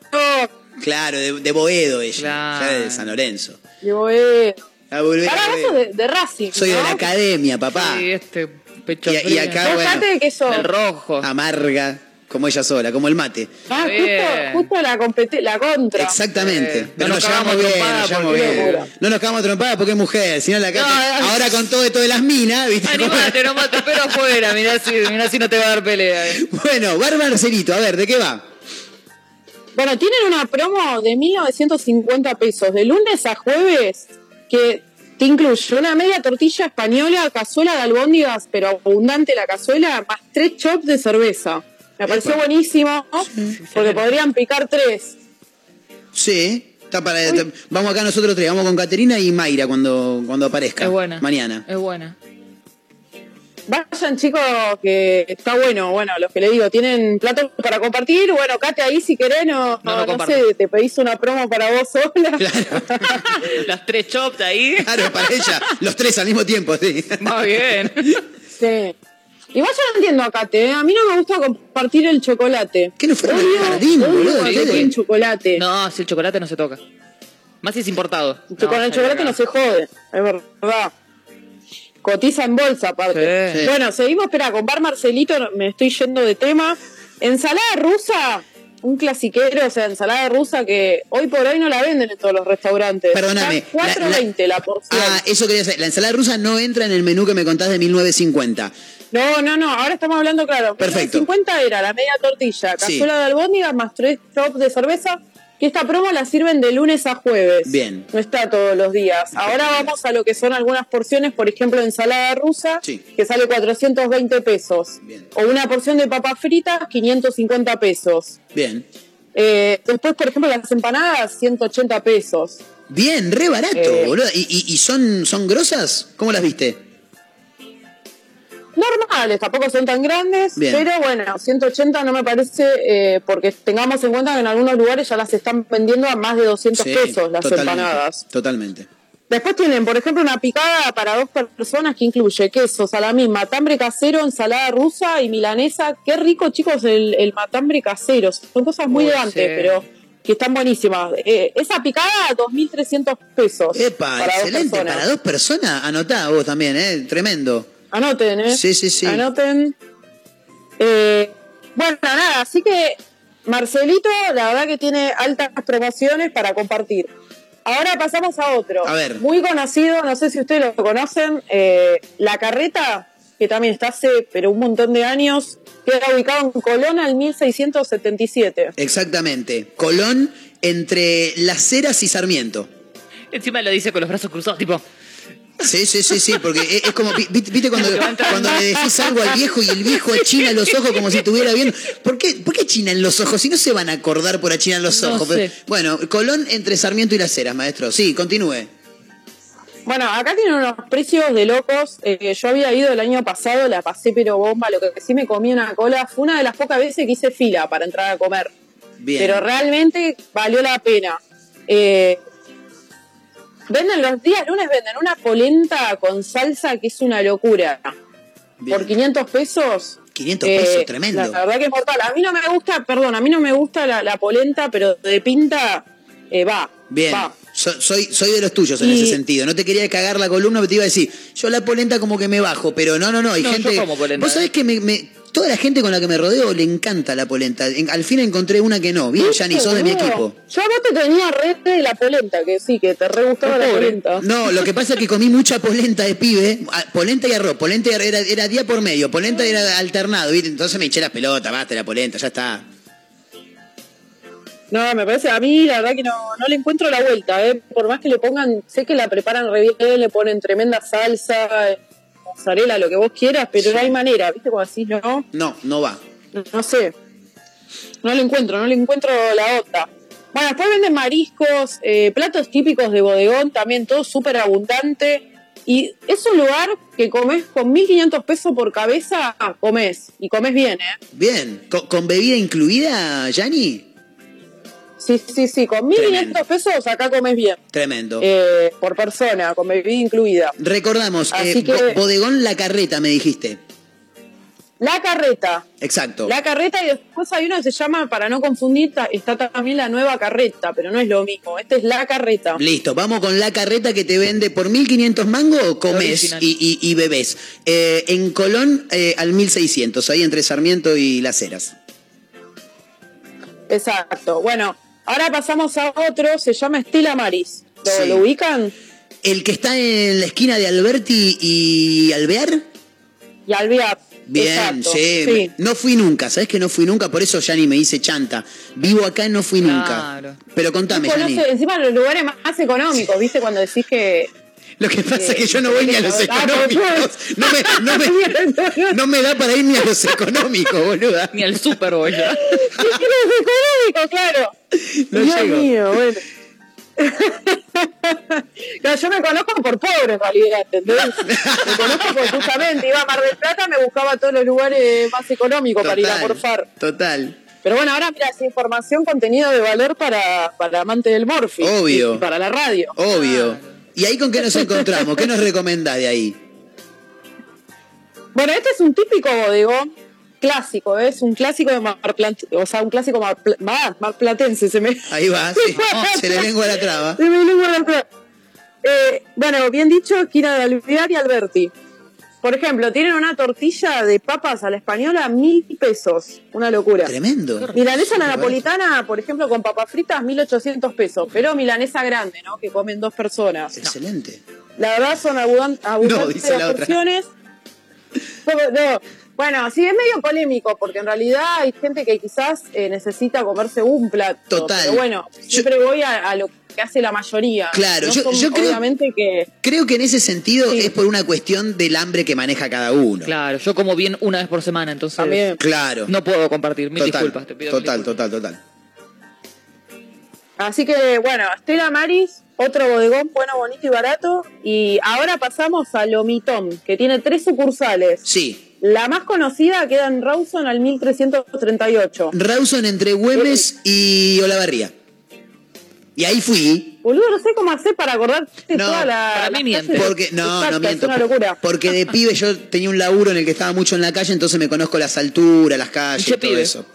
Claro, de, de Boedo ella. Claro. Ya de San Lorenzo. de Boedo. A volver a Pará, sos de, de Racing, Soy de ¿no? la academia, papá. Sí, este pecho Y, y acá, bueno, ¿qué sos? El rojo. amarga, como ella sola, como el mate. Ah, justo, justo la, compete- la contra. Exactamente. Eh, Pero no nos nos llevamos bien, nos llevamos bien. No nos cagamos trompadas porque es mujer, sino la No, no. ahora con todo esto de las minas, ¿viste? Animate, no mate, pero afuera, mirá si, mirá si no te va a dar pelea. eh. Bueno, Bar Marcelito, a ver, ¿de qué va? Bueno, tienen una promo de 1950 pesos, de lunes a jueves, que te incluye una media tortilla española, cazuela de albóndigas, pero abundante la cazuela, más tres chops de cerveza. Me pareció Epa. buenísimo, porque podrían picar tres. Sí, está para, vamos acá nosotros tres, vamos con Caterina y Mayra cuando, cuando aparezca. Es buena. Mañana. Es buena. Vayan chicos, que está bueno, bueno, los que le digo, tienen platos para compartir, bueno, Kate ahí si querés, no, No, no sé, te pedís una promo para vos sola. Las tres chops ahí. Claro, para ella, los tres al mismo tiempo, sí. Más bien. Sí. Igual yo no entiendo a Kate, ¿eh? a mí no me gusta compartir el chocolate. ¿Qué no Odio- al jardín, boludo? tienen chocolate. No, si el chocolate no se toca. Más si es importado. Con el chocolate no se jode, es verdad. Cotiza en bolsa aparte. Sí. Sí. Bueno, seguimos, espera, con Bar Marcelito me estoy yendo de tema. Ensalada rusa, un clasiquero, o sea, ensalada rusa que hoy por hoy no la venden en todos los restaurantes. Perdóname, Está 4.20 la, porción. Ah, eso quería decir. La ensalada rusa no entra en el menú que me contás de 1950. No, no, no, ahora estamos hablando claro. Perfecto. 50 era la media tortilla, Sí. cazuela de albóndigas más tres chops de cerveza. Y esta promo la sirven de lunes a jueves. Bien. No está todos los días. Ahora vamos a lo que son algunas porciones, por ejemplo, ensalada rusa, Sí. que sale 420 pesos. Bien. O una porción de papas fritas, 550 pesos. Bien. Eh, después, por ejemplo, las empanadas, 180 pesos. Bien, re barato, Eh. boludo. ¿Y, y, y son, son grosas? ¿Cómo las viste? Normales, tampoco son tan grandes, Bien. pero bueno, 180 no me parece, eh, porque tengamos en cuenta que en algunos lugares ya las están vendiendo a más de 200 Sí, pesos las totalmente, empanadas. Totalmente. Después tienen, por ejemplo, una picada para dos personas que incluye queso, salamín, matambre casero, ensalada rusa y milanesa. Qué rico, chicos, el, el matambre casero. Son cosas muy Uy, de antes, sí. pero que están buenísimas. Eh, esa picada, 2.300 pesos. Epa, para excelente. Para dos personas, anotá vos también, ¿eh? Tremendo. Anoten, ¿eh? Sí, sí, sí. Anoten. Eh, bueno, nada, así que Marcelito, la verdad que tiene altas promociones para compartir. Ahora pasamos a otro. A ver. Muy conocido, no sé si ustedes lo conocen, eh, La Carreta, que también está hace, pero un montón de años, queda ubicado en Colón al 1677. Exactamente. Colón entre Las Heras y Sarmiento. Encima lo dice con los brazos cruzados, tipo. Sí, sí, sí, sí, porque es, es como, vi- viste cuando, cuando le decís algo al viejo y el viejo achina los ojos como si estuviera viendo. ¿Por qué, ¿Por qué achinan los ojos? Si no se van a acordar por achinar los No ojos. sé. Pero- bueno, Colón entre Sarmiento y Las Heras, maestro. Sí, continúe. Bueno, acá tienen unos precios de locos. Eh, yo había ido el año pasado, la pasé pero bomba. Lo que sí me comí una cola fue una de las pocas veces que hice fila para entrar a comer. Bien. Pero realmente valió la pena. Eh, venden los días lunes, venden una polenta con salsa que es una locura. Por 500 pesos. 500 pesos, eh, tremendo. La verdad que es mortal. A mí no me gusta, perdón, a mí no me gusta la, la polenta, pero de pinta eh, va. Bien. va. So- soy, soy de los tuyos en Y- ese sentido. No te quería cagar la columna, pero te iba a decir, yo la polenta como que me bajo, pero no, no, no. Hay No, yo gente. como polenta, Vos sabés que me, me- toda la gente con la que me rodeo le encanta la polenta. En- al fin encontré una que no. Bien, Yanni, sos de mi equipo. Yo a vos te tenía red de la polenta, que sí, que te re gustaba la polenta. No, lo que pasa es que comí mucha polenta de pibe, polenta y arroz, polenta y arroz, era, era día por medio, polenta era alternado, ¿viste? entonces me eché las pelotas, basta la polenta, ya está. No, me parece, a mí la verdad que no, no le encuentro la vuelta, ¿eh? Por más que le pongan, sé que la preparan re bien, le ponen tremenda salsa, eh, mozzarella, lo que vos quieras, pero no hay manera, ¿viste? Como así, no, No, no va. no sé. No le encuentro, no le encuentro la onda. Bueno, después venden mariscos, eh, platos típicos de bodegón, también todo súper abundante. Y es un lugar que comes con 1.500 pesos por cabeza, comes. Y comes bien, ¿eh? Bien, ¿con, con bebida incluida, Yanni? Sí, sí, sí, con 1.500 pesos acá comes bien. Tremendo. eh, por persona, con bebida incluida. Recordamos, así eh, que- bo- bodegón La Carreta, me dijiste. La carreta. Exacto. La carreta y después hay una que se llama, para no confundir, está también la nueva carreta, pero no es lo mismo. Esta es la carreta. Listo, vamos con la carreta que te vende por 1500 mango, comes y- y bebés. Eh, en Colón eh, al 1600, ahí entre Sarmiento y Las Heras. Exacto. Bueno, ahora pasamos a otro, se llama Estela Maris. ¿Lo, Sí. lo ubican? El que está en la esquina de Alberti y Alvear. Y Alvear. Bien, Exacto, sí. sí. No fui nunca, ¿sabes que no fui nunca? Por eso Yanni me hice chanta. Vivo acá y no fui nunca. Claro. Pero contame, Yanni. encima los lugares más, más económicos, ¿viste? Cuando decís que... Lo que pasa que- es que yo no voy ni a los Ah, económicos. No me, no, me, no me da para ir ni a los económicos, boluda. Ni al Super voy ya. económicos, claro. No Dios llego. mío, bueno. Claro, yo me conozco por pobre en realidad, ¿entendés? Me conozco por justamente, iba a Mar del Plata, me buscaba todos los lugares más económicos para ir a morfar. Total. Pero bueno, ahora mira, es información, contenido de valor para, para amante del morfi. Obvio. Y para la radio. Obvio. ¿Y ahí con qué nos encontramos? ¿Qué nos recomendás de ahí? Bueno, este es un típico bodegón clásico, ¿eh? es un clásico de Marplant, o sea, un clásico mar- marplatense, se me... Ahí va, sí. Se le lengua la traba. Se me lengua la traba. Eh, bueno, bien dicho, esquina de Alvear y Alberti. Por ejemplo, tienen una tortilla de papas a la española, mil pesos. Una locura. Tremendo. Milanesa la napolitana, por ejemplo, con papas fritas, 1800 pesos. Pero milanesa grande, ¿no? Que comen dos personas. Excelente. La verdad son abundantes dice la las otra. porciones. No, no. Bueno, sí, es medio polémico, porque en realidad hay gente que quizás eh, necesita comerse un plato. Total. Pero bueno, siempre voy a, a lo que hace la mayoría. Claro, No yo- son, yo creo- obviamente que... Creo que en ese sentido es por una cuestión del hambre que maneja cada uno. Claro, yo como bien una vez por semana, entonces También. Claro. no puedo compartir. Mil total, disculpas, te pido mil total, total, total. Así que, bueno, Estela Maris, otro bodegón bueno, bonito y barato. Y ahora pasamos a Lomitón, que tiene tres sucursales. Sí. La más conocida queda en Rawson al 1338. Rawson entre Güemes y Olavarría. Y ahí fui. Boludo, no sé cómo hacer para acordarte No, toda la. para mí miente. Porque, no, no miento. Es una locura. Porque de pibe yo tenía un laburo en el que estaba mucho en la calle, entonces me conozco las alturas, las calles, ¿Y qué todo pibe? eso.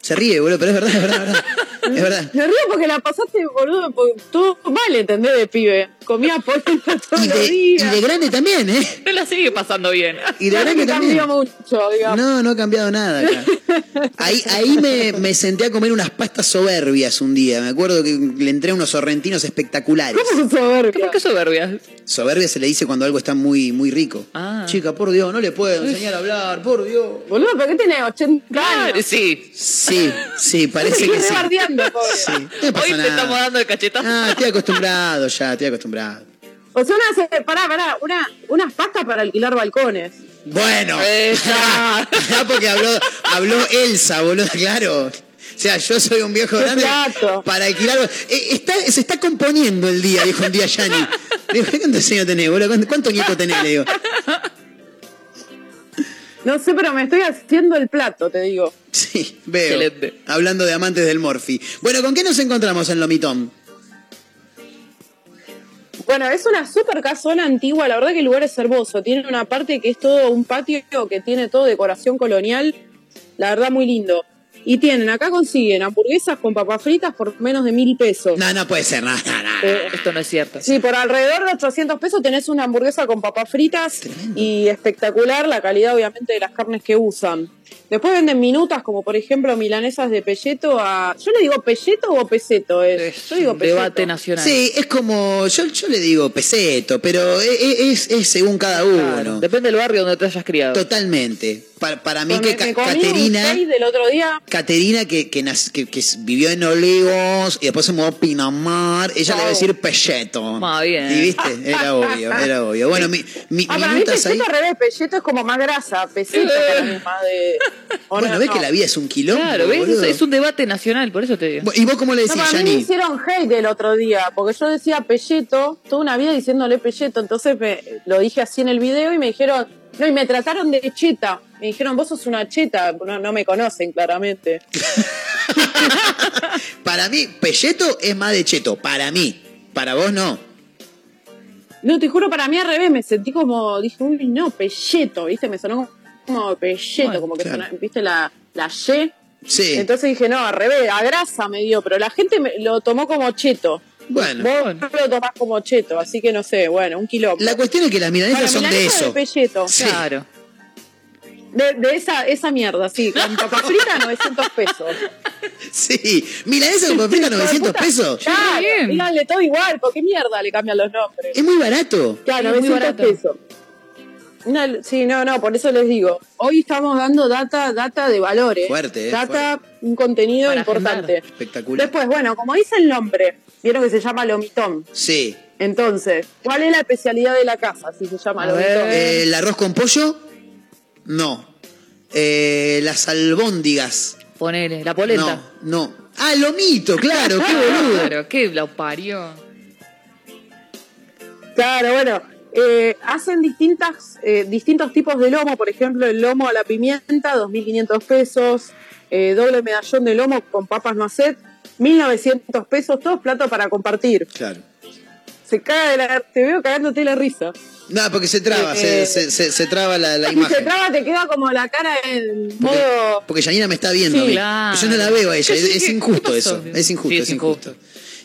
Se ríe, boludo, pero es verdad, es verdad, es verdad. Es verdad. Me río porque la pasaste, boludo, porque todo mal, ¿entendés? De pibe. Comía polenta todos Y los de, y de grande también, ¿eh? Te la sigue pasando bien. Y de grande que también. cambió mucho, digamos. No, no ha cambiado nada acá. Ahí, ahí me, me senté a comer unas pastas soberbias un día. Me acuerdo que le entré a unos sorrentinos espectaculares. ¿Cómo se soberbia? ¿Por qué soberbia? Soberbia se le dice cuando algo está muy, muy rico. Ah. Chica, por Dios, no le puedo enseñar a hablar, por Dios. Boludo, ¿pero qué tiene? 80 Claro, años. sí. Sí, sí, parece que sí. Rebardeando, pobre. Sí, no pasa Hoy te estamos dando el cachetazo. Ah, estoy acostumbrado ya, estoy acostumbrado. O sea, una, pará, pará, una, unas pastas para alquilar balcones. Bueno, Esa. ah, porque habló, habló Elsa, boludo, claro. O sea, yo soy un viejo grande plato. para alquilar. Eh, está, se está componiendo el día, dijo un día Yanni. Le digo, ¿cuántos años tenés, boludo? ¿Cuántos cuántos nietos tenés? Le digo. No sé, pero me estoy haciendo el plato, te digo. Sí, veo. Excelente. Hablando de amantes del Morphy. Bueno, ¿con qué nos encontramos en Lomitón? Bueno, es una super casona antigua, la verdad que el lugar es hermoso. Tiene una parte que es todo un patio que tiene todo decoración colonial. La verdad, muy lindo. Y tienen, acá consiguen hamburguesas con papas fritas por menos de mil pesos. No, no puede ser, no, no, no. Eh, Esto no es cierto. Sí, por alrededor de 800 pesos tenés una hamburguesa con papas fritas y espectacular la calidad obviamente de las carnes que usan. Después venden minutas como por ejemplo milanesas de pelleto a... ¿Yo le digo pelleto o peseto? Es, yo digo pelleto. Debate nacional. Sí, es como, yo, yo le digo peseto, pero e- e- es, es según cada uno. Claro, Depende del barrio donde te hayas criado. Totalmente. Para, para mí Me- que me Ca- comí un Caterina... del otro día. Caterina, que, que, que- que vivió en Olivos y después se mudó a Pinamar, ella le va a decir pelleto. Más bien. Y viste, era obvio, era obvio. Bueno, mi, mi, Ah, para mí ahí. pelleto al revés, pelleto es como más grasa, pesito para mí más de... ¿o Bueno, no? ves No. que la vida es un quilombo. Claro, ¿ves? Es, un debate nacional, por eso te digo. ¿Y vos cómo le No, decís, para mí me hicieron hate el otro día, porque yo decía pelleto, toda una vida diciéndole pelleto, entonces me- lo dije así en el video y me dijeron, no, y me trataron de cheta. Me dijeron, vos sos una cheta, no, no me conocen claramente. Para mí, pelleto es más de cheto. Para mí. Para vos no. No, te juro, para mí al revés, me sentí como, dije, uy, no, pelleto, ¿viste? Me sonó como pelleto, Bueno, como que claro. ¿viste? La, la Y. Sí. Entonces dije, no, al revés, a grasa me dio, pero la gente me- lo tomó como cheto. Bueno. Vos lo tomás como cheto, así que no sé, bueno, un kilómetro. La cuestión es que las milanesas son de eso. pelleto. Sí. Claro. De, de esa, esa mierda, sí, con papa frita 900 pesos. Sí. Milanesa con Hijo de 900 puta. pesos. Claro, bien. díganle todo igual, ¿por qué mierda le cambian los nombres? Es muy barato. Claro, muy 900 barato. pesos. Una- sí, no, no, por eso les digo. Hoy estamos dando data, data de valores. Fuerte, eh, Data, un contenido Para importante. Espectacular. Después, bueno, como dice el nombre, vieron que se llama lomitón. Sí. Entonces, ¿cuál es la especialidad de la casa si se llama A lomitón? ver. Eh, ¿El arroz con pollo? No. Eh, las albóndigas. Ponele, la polenta. No, no. Ah, lomito, claro, qué boludo. Claro, qué lo parió. Claro, bueno, eh, hacen distintas, eh, distintos tipos de lomo, por ejemplo, el lomo a la pimienta, 2.500 pesos, eh, doble medallón de lomo con papas macet, 1.900 pesos, todos platos para compartir. Claro. Se caga de la, te veo cagándote la risa. No, porque se traba, se, Eh, se, se- se traba la, la Si se imagen. traba te queda como la cara en Porque, modo... porque Janina me está viendo Sí, a mí. claro. Yo no la veo a ella. Es, ¿Qué- es qué- injusto eso. Es injusto, Sí, es es injusto.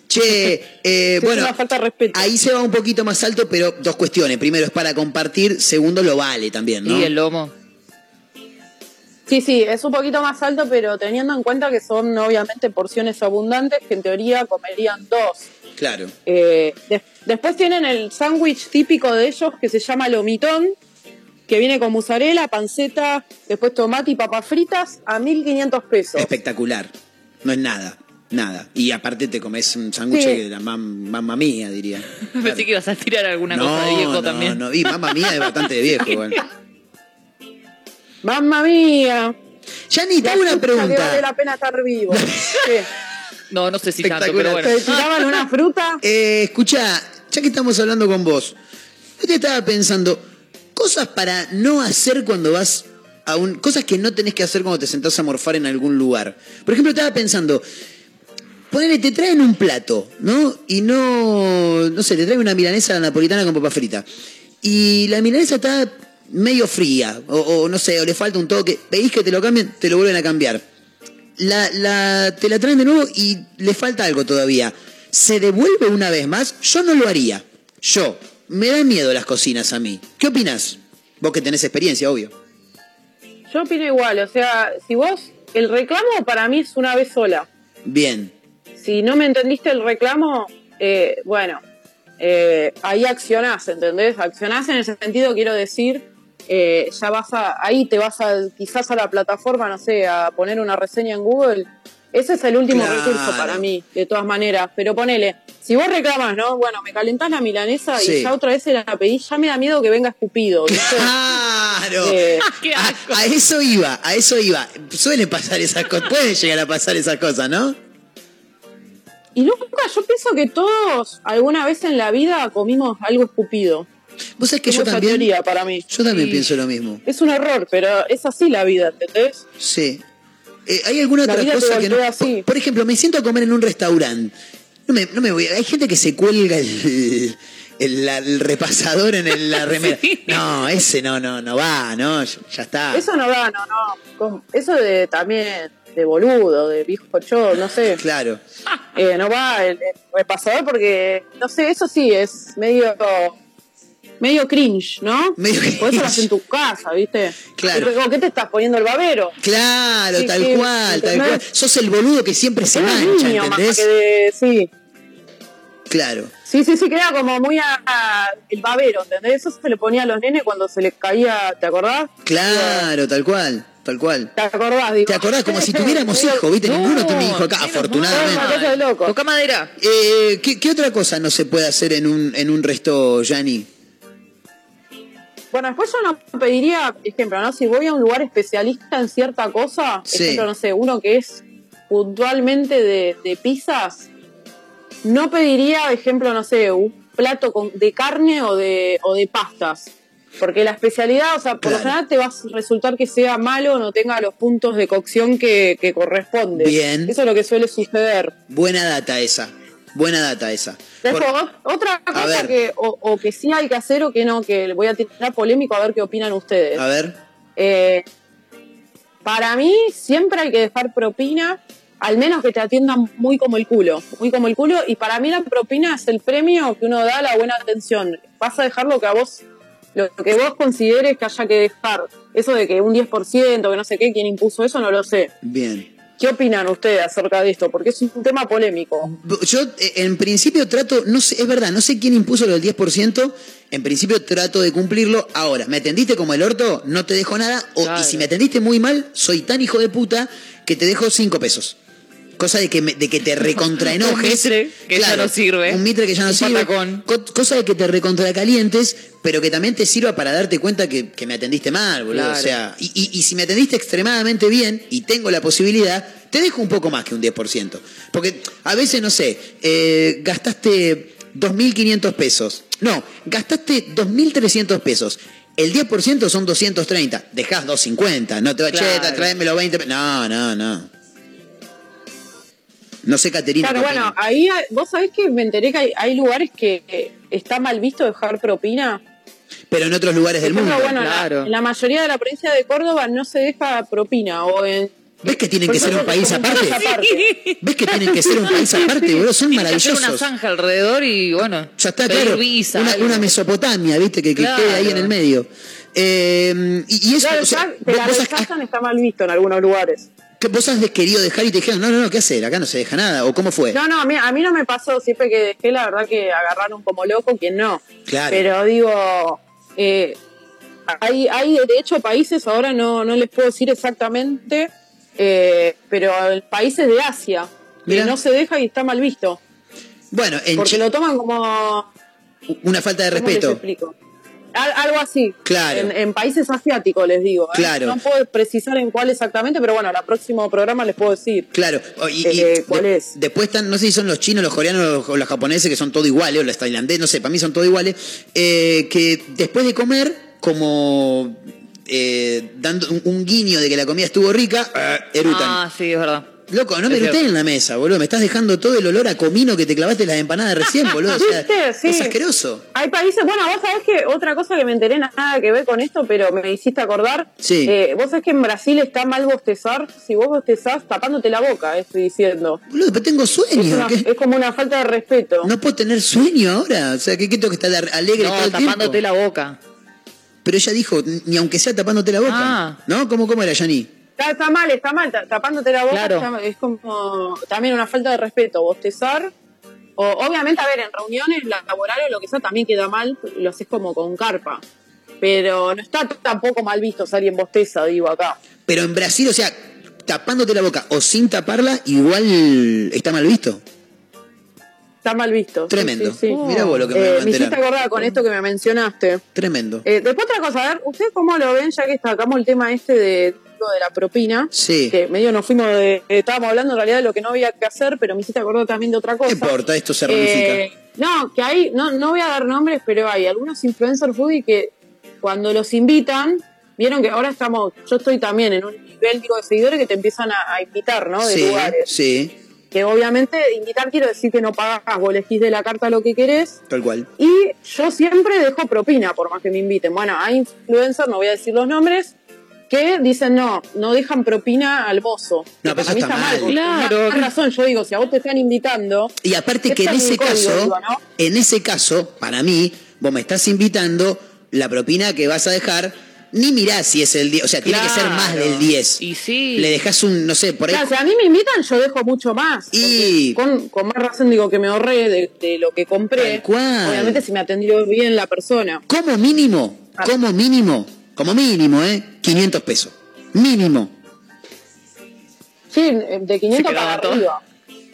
Che, eh, bueno, una falta de respeto. ahí se va un poquito más alto, pero dos cuestiones. Primero es para compartir, segundo lo vale también, ¿no? Y el lomo. Sí, sí, es un poquito más alto, pero teniendo en cuenta que son obviamente porciones abundantes, que en teoría comerían dos. Claro. Eh, des- después tienen el sándwich típico de ellos que se llama lomitón, que viene con mozzarella, panceta, después tomate y papas fritas a 1.500 pesos. Espectacular. No es nada. Nada. Y aparte te comes un sándwich Sí. de la mam- mamma mía, diría. Pensé que ibas a tirar alguna cosa de viejo no, también. No, y mamma mía es bastante de viejo, igual. ¡Mamma mía! Yani, te hago una que vale pregunta. la pena estar vivo. Sí. No, no sé si tanto, pero bueno. ¿Te tiraban una fruta? Eh, escucha, ya que estamos hablando con vos, yo te estaba pensando, cosas para no hacer cuando vas a un. cosas que no tenés que hacer cuando te sentás a morfar en algún lugar. Por ejemplo, estaba pensando. Ponele, te traen un plato, ¿no? Y no. No sé, te traen una milanesa la napolitana con papa frita. Y la milanesa está medio fría, o, o no sé, o le falta un toque. Pedís que te lo cambien, te lo vuelven a cambiar. La, la- te la traen de nuevo y le falta algo todavía. ¿Se devuelve una vez más? Yo no lo haría. Yo. Me dan miedo las cocinas a mí. ¿Qué opinas? Vos que tenés experiencia, obvio. Yo opino igual, o sea, si vos, el reclamo para mí es una vez sola. Bien. Si no me entendiste el reclamo, eh, bueno, eh, ahí accionás, ¿entendés? Accionás en ese sentido, quiero decir, eh, ya vas a, ahí te vas a, quizás a la plataforma, no sé, a poner una reseña en Google. Ese es el último Claro. recurso para mí, de todas maneras. Pero ponele, si vos reclamas, ¿no? Bueno, me calentás la milanesa Sí. y ya otra vez se la pedí, ya me da miedo que venga escupido, ¿viste? Claro. Eh, A, a eso iba, a eso iba. Suelen pasar esas cosas, pueden llegar a pasar esas cosas, ¿no? Y nunca, yo pienso que todos alguna vez en la vida comimos algo escupido. Vos sabés que Tengo yo también. teoría para mí. Yo también Y pienso lo mismo. Es un error, pero es así la vida, ¿entendés? Sí. Eh, ¿Hay alguna La otra cosa que no? así. Por, ejemplo, me siento a comer en un restaurante. No me, no me voy. Hay gente que se cuelga el, el, repasador en el- la remera. No, ese no, no, no va, no, ya está. Eso no va, no, no. Eso de también de boludo, de viejo chodo, no sé. Claro. Eh, no va el, el repasador porque, no sé, eso sí es medio medio cringe, ¿no? Medio Por eso lo haces en tu casa, ¿viste? Claro. Pero, ¿Qué te estás poniendo el babero? Claro, Sí, tal sí, cual, tal cual. Sos el boludo que siempre se mancha, niño más ¿entendés? que de- sí. Claro. Sí, sí, sí, queda como muy a, a- el babero, ¿entendés? Eso se le ponía a los nenes cuando se les caía, ¿te acordás? Claro, tal cual, tal cual. ¿Te acordás? Digo? ¿Te acordás? Como si tuviéramos hijos, ¿viste? no, Ninguno tiene hijo acá, afortunadamente. loco. Toca madera. Eh, ¿qué, qué otra cosa no se puede hacer en un, en un resto, Yanni? Bueno, después yo no pediría, ejemplo, ¿no? Si voy a un lugar especialista en cierta cosa, Sí. ejemplo, no sé, uno que es puntualmente de, de pizzas, no pediría, ejemplo, no sé, un plato con- de carne o de, o de pastas. Porque la especialidad, o sea, por lo Claro. general te va a resultar que sea malo o no tenga los puntos de cocción que, que corresponde. Bien. Eso es lo que suele suceder. Buena data esa. Buena data esa. Después, Por- otra cosa que o, o que sí hay que hacer o que no, que voy a tirar polémico a ver qué opinan ustedes. a ver. Eh, para mí siempre hay que dejar propina, al menos que te atiendan muy como el culo, muy como el culo, y para mí la propina es el premio que uno da a la buena atención. Vas a dejar lo que a vos, lo que vos consideres que haya que dejar. Eso de que un 10%, que no sé qué, quién impuso eso, no lo sé. Bien. ¿Qué opinan ustedes acerca de esto? Porque es un tema polémico. Yo eh, en principio trato, no sé, es verdad, no sé quién impuso lo del 10%, en principio trato de cumplirlo. Ahora, ¿me atendiste como el orto? No te dejo nada. O, Claro. Y si me atendiste muy mal, soy tan hijo de puta que te dejo 5 pesos. Cosa de que, me- de que te recontraenojes. Un mitre que ya no sirve. Un mitre que ya no Un sirve. patacón. Cosa de que te recontracalientes, pero que también te sirva para darte cuenta que, que me atendiste mal, boludo. Claro. O sea, y, y- y si me atendiste extremadamente bien y tengo la posibilidad, te dejo un poco más que un 10%. Porque a veces, no sé, eh, gastaste 2.500 pesos. No, gastaste 2.300 pesos. El 10% son 230. Dejás 250. No te va, che, Claro. tráemelo 20. pe-". No, no, no. No sé, Caterina. Claro, bueno, ahí hay- vos sabés que me enteré que hay, hay lugares que, que está mal visto dejar propina. Pero en otros lugares del mundo. bueno, en la- la mayoría de la provincia de Córdoba no se deja propina. O en, ¿Ves que tienen que ser un país aparte? aparte. ¿Ves que tienen que ser un país aparte, boludo? Son que hacer una maravillosos. zanja alrededor y bueno. Ya está, claro. visa, una, Mesopotamia, ¿viste? Que, que Claro. quede ahí en el medio. Eh, y, y eso, Claro, o sea, ya que vos, la rechazan está mal visto en algunos lugares. Vos has querido dejar y te dijeron, no, no, no, ¿qué hacer? Acá no se deja nada. ¿O cómo fue? No, no, a mí, a mí no me pasó. Siempre que dejé, la verdad que agarraron como loco, quien no. Claro. Pero digo, eh, hay, hay de hecho países, ahora no, no les puedo decir exactamente, eh, pero países de Asia, Mirá. que no se deja y está mal visto. Bueno, en Porque lo toman como... una falta de ¿cómo les respeto. explico? Al- algo así. Claro. En, en países asiáticos les digo. ¿eh? Claro. No puedo precisar en cuál exactamente, pero bueno, el próximo programa les puedo decir. Claro, o- y, y Eh, ¿cuál de- es? después están, no sé si son los chinos, los coreanos o los japoneses, que son todos iguales, o los tailandeses, no sé, para mí son todos iguales, eh, que después de comer, como eh, dando un, un guiño de que la comida estuvo rica, eh, erutan. Ah, sí, es verdad. Loco, no me cierto. en la mesa, boludo. Me estás dejando todo el olor a comino que te clavaste las empanadas recién, boludo. O sea, ¿Viste? Sí. es asqueroso. Hay países, bueno, vos sabés que otra cosa que me enteré nada que ver con esto, pero me hiciste acordar. Sí. Eh, vos sabés que en Brasil está mal bostezar. Si vos bostezás tapándote la boca, estoy diciendo. Boludo, pero tengo Es, sueño. es como una falta de respeto. No puedo tener sueño ahora. O sea, ¿qué, qué tengo que estar alegre todo No, el tapándote tiempo? la boca. Pero ella dijo, ni aunque sea tapándote la boca. Ah. ¿No? ¿Cómo, cómo era, Yani? Está, está mal, está mal. ta- Tapándote la boca Claro. está- es como también una falta de respeto. Bostezar. O, obviamente, a ver, en reuniones laborales o lo que sea también queda mal, lo haces como con carpa. Pero no está tampoco mal visto si alguien bosteza, digo acá. Pero en Brasil, o sea, tapándote la boca o sin taparla, igual está mal visto. Está mal visto. sí, Tremendo. sí, sí. Mirá vos lo que me Eh, me hiciste acordar con esto que me mencionaste. Tremendo. Eh, después otra cosa, a ver, ¿ustedes cómo lo ven ya que sacamos el tema este de, de la propina? Sí. Que medio nos fuimos de, eh, estábamos hablando en realidad de lo que no había que hacer, pero me hiciste acordar también de otra No cosa. importa, esto se ramifica. Eh, no, que hay, no, no voy a dar nombres, pero hay algunos influencers foodie que cuando los invitan, vieron que ahora estamos, yo estoy también en un nivel digo, de seguidores que te empiezan a, a invitar, ¿no? De sí, lugares. sí, Que obviamente invitar quiero decir que no pagas, vos elegís de la carta lo que querés. tal cual. Y yo siempre dejo propina, por más que me inviten. Bueno, hay influencers, no voy a decir los nombres, que dicen no, no dejan propina al mozo. No, pero eso está mal. porque Claro. Más razón, yo digo, si a vos te están invitando. Y aparte que en ese código, caso, digo, ¿no? en ese caso, para mí, vos me estás invitando, la propina que vas a dejar, ni mirás si es el 10, o sea, tiene que ser más del 10. Y sí. Le dejas un, no sé, por ahí. Claro, si a mí me invitan, yo dejo mucho más. Y- Con, con más razón digo que me ahorré de, de lo que compré. Tal cual. Obviamente si me atendió bien la persona. Como mínimo, Ah. como mínimo, como mínimo, ¿eh? 500 pesos. Mínimo. Sí, de 500 Se para arriba.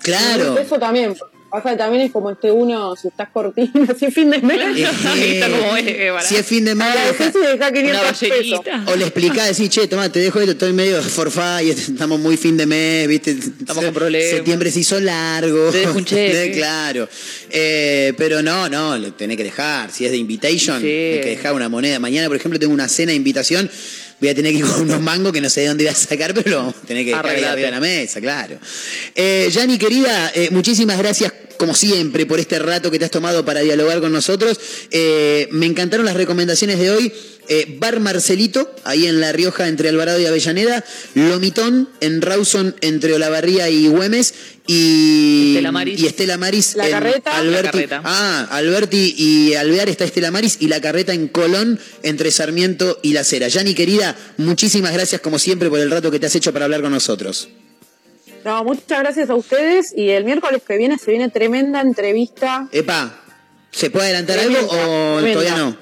Claro. Eso también. Pasa que también es como este uno, si estás cortino, así fin de mes. Eh, Está como es, eh, para- si es fin de mes, Agradecés y dejá Una 500 pesos. ballenita. o le explicás, decís, che, toma, te dejo esto, estoy medio forfá y estamos muy fin de mes, ¿viste? Estamos con problemas. Septiembre se hizo largo. Te dejo un cheque. claro. Eh, pero no, no, lo tenés que dejar. Si es de invitation, Sí. hay que dejar una moneda. Mañana, por ejemplo, tengo una cena de invitación. Voy a tener que ir con unos mangos que no sé de dónde voy a sacar, pero lo vamos a tener que dejar de la mesa, claro. Eh, Yani, querida, eh, muchísimas gracias, como siempre, por este rato que te has tomado para dialogar con nosotros. Eh, me encantaron las recomendaciones de hoy. Eh, Bar Marcelito, ahí en La Rioja, entre Alvarado y Avellaneda. Lomitón, en Rawson, entre Olavarría y Güemes. Y Estela Maris. Y Estela Maris. La en Carreta. Alberti. La Carreta. Ah, Alberti y Alvear está Estela Maris. Y La Carreta en Colón, entre Sarmiento y La Cera. Yani, querida, muchísimas gracias, como siempre, por el rato que te has hecho para hablar con nosotros. No, muchas gracias a ustedes. Y el miércoles que viene se viene tremenda entrevista. Epa, ¿se puede adelantar algo o tremenda. todavía no?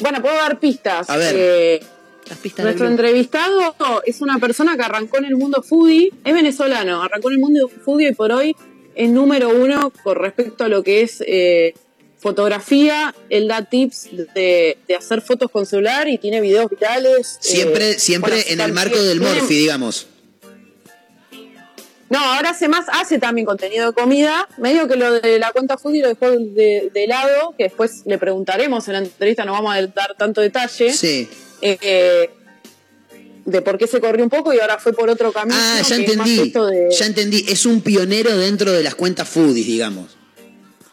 Bueno, puedo dar pistas. A ver. Eh, Las pistas nuestro entrevistado es una persona que arrancó en el mundo foodie, es venezolano, arrancó en el mundo foodie y por hoy es número uno con respecto a lo que es eh, fotografía. Él da tips de, de hacer fotos con celular y tiene videos virales. Siempre, eh, siempre bueno, en el marco del Morphy, digamos. No, ahora hace más, hace también contenido de comida. Medio que lo de la cuenta foodie lo dejó de, de lado, que después le preguntaremos en la entrevista, no vamos a dar tanto detalle. Sí. eh, de por qué se corrió un poco y ahora fue por otro camino. Ah, ya entendí. de- Ya entendí. Es un pionero dentro de las cuentas foodies, digamos.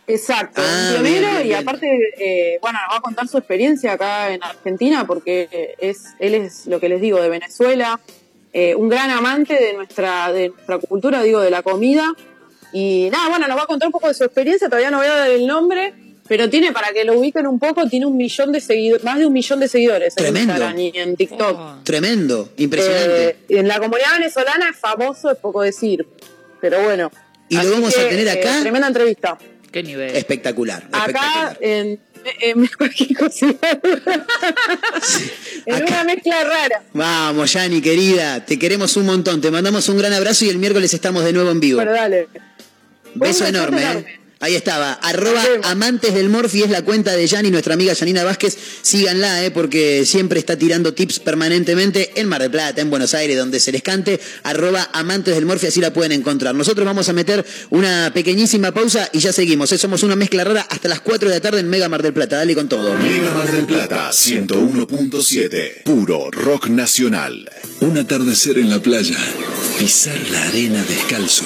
Exacto, Ah, un pionero bien, bien, y aparte, eh, bueno, nos va a contar su experiencia acá en Argentina porque es, él es lo que les digo, de Venezuela, eh, un gran amante de nuestra, de nuestra cultura, digo, de la comida. Y nada, bueno, nos va a contar un poco de su experiencia, todavía no voy a dar el nombre, pero tiene, para que lo ubiquen un poco, tiene un millón de seguidores, más de un millón de seguidores Tremendo. en Instagram y en TikTok. Tremendo, impresionante. Eh, en la comunidad venezolana es famoso, es poco decir, pero bueno. Y lo vamos a tener eh, acá. tremenda entrevista. Qué nivel. Espectacular, Acá espectacular. en, en cualquier cosa. en una mezcla rara. Vamos, Yani, querida. Te queremos un montón. Te mandamos un gran abrazo y el miércoles estamos de nuevo en vivo. Pero dale. Beso enorme, enorme. ¿eh? Ahí estaba, arroba amantes del Morphy es la cuenta de Yani, nuestra amiga Janina Vázquez. Síganla, eh, porque siempre está tirando tips permanentemente en Mar del Plata, en Buenos Aires, donde se les cante. Arroba amantes del Morphy, así la pueden encontrar. Nosotros vamos a meter una pequeñísima pausa y ya seguimos. eh. Somos una mezcla rara hasta las 4 de la tarde en Mega Mar del Plata. Dale con todo. Mega Mar del Plata 101.7. Puro rock nacional. Un atardecer en la playa, pisar la arena descalzo,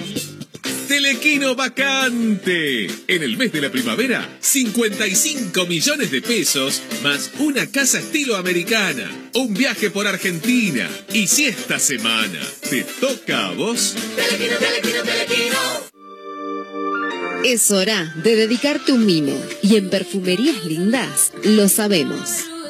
Telequino vacante. En el mes de la primavera, 55 millones de pesos más una casa estilo americana, un viaje por Argentina. Y si esta semana te toca a vos, Telequino, telequino, telequino. Es hora de dedicarte un mimo y en Perfumerías Lindas lo sabemos.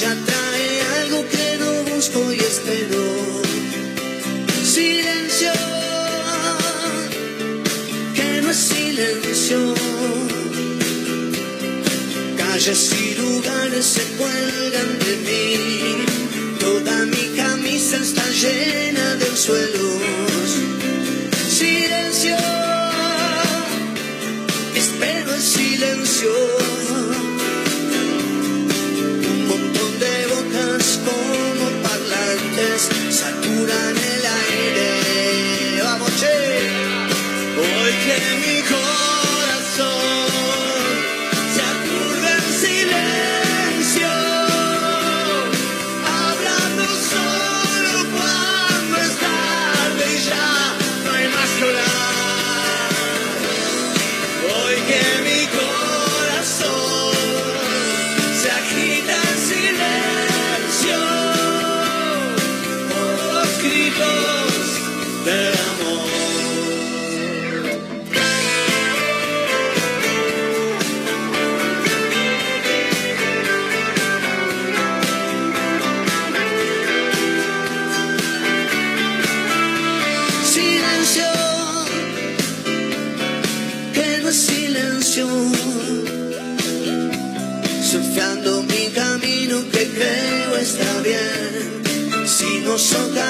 Ella trae algo que no busco y espero. Silencio, que no silencio. Calles y lugares se cuelgan de mí. Toda mi camisa está llena de suelos. Silencio, espero el silencio. Sinuoso camino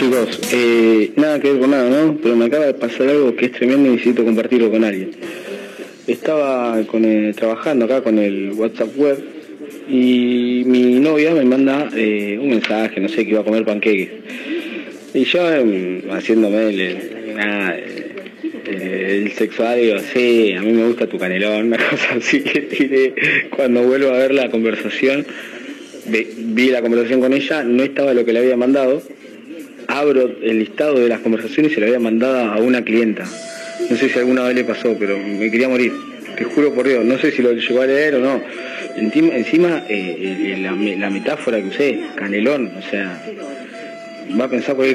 Chicos? Eh, nada que ver con nada, ¿no? Pero me acaba de pasar algo que es tremendo y necesito compartirlo con alguien. Estaba con el- trabajando acá con el WhatsApp web y mi novia me manda eh, un mensaje, no sé, que iba a comer panqueques. Y yo em, haciéndome el, eh, el sexual digo, sí, a mí me gusta tu canelón, una cosa así que tiré. Cuando vuelvo a ver la conversación, ve- vi la conversación con ella, no estaba lo que le había mandado. Abro el listado de las conversaciones y se la había mandado a una clienta. No sé si alguna vez le pasó, pero me quería morir. Te juro por Dios, no sé si lo llegó a leer o no. Encima, encima eh, eh, la, la metáfora que usé, canelón, o sea, va a pensar cosa.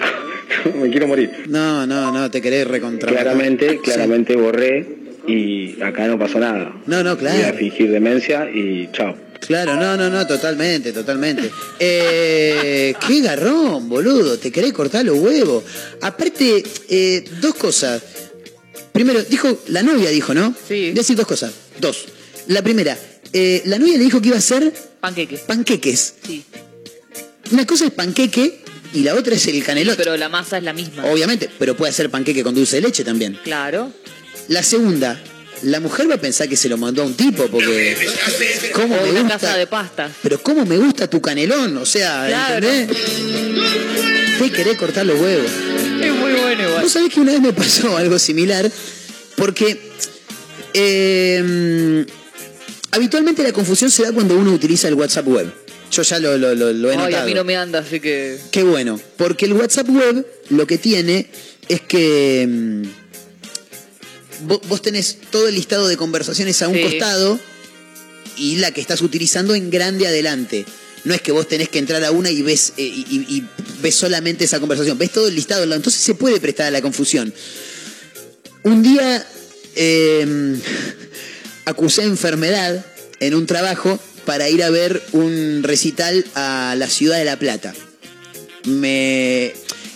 me quiero morir. No, no, no, te querés recontra. Claramente, claramente borré y acá no pasó nada. No, no, claro. Voy a fingir demencia y chao. Claro, no, no, no, totalmente, totalmente. Eh, qué garrón, boludo, te querés cortar los huevos. Aparte, eh, dos cosas. Primero, dijo, la novia dijo, ¿no? Sí. Decir dos cosas. Dos. La primera, eh, la novia le dijo que iba a hacer Panqueques. panqueques. Sí. Una cosa es panqueque y la otra es el canelón. Pero la masa es la misma. Obviamente, pero puede hacer panqueque con dulce de leche también. Claro. La segunda, la mujer va a pensar que se lo mandó a un tipo porque... ¿Cómo me una gusta? casa de pastas. Pero cómo me gusta tu canelón, o sea, Claro. ¿entendés? Te querés cortar los huevos. Es muy bueno igual. Vos sabés que una vez me pasó algo similar, porque eh, habitualmente la confusión se da cuando uno utiliza el WhatsApp web. Yo ya lo, lo- lo- lo he Ay, notado. a mí no me anda, así que. Qué bueno, porque el WhatsApp web lo que tiene es que vo- vos tenés todo el listado de conversaciones a un Sí. costado y la que estás utilizando en grande adelante. No es que vos tenés que entrar a una y ves, eh, y, ves solamente esa conversación, ves todo el listado. Entonces se puede prestar a la confusión. Un día eh, acusé enfermedad en un trabajo para ir a ver un recital a la ciudad de La Plata. Me...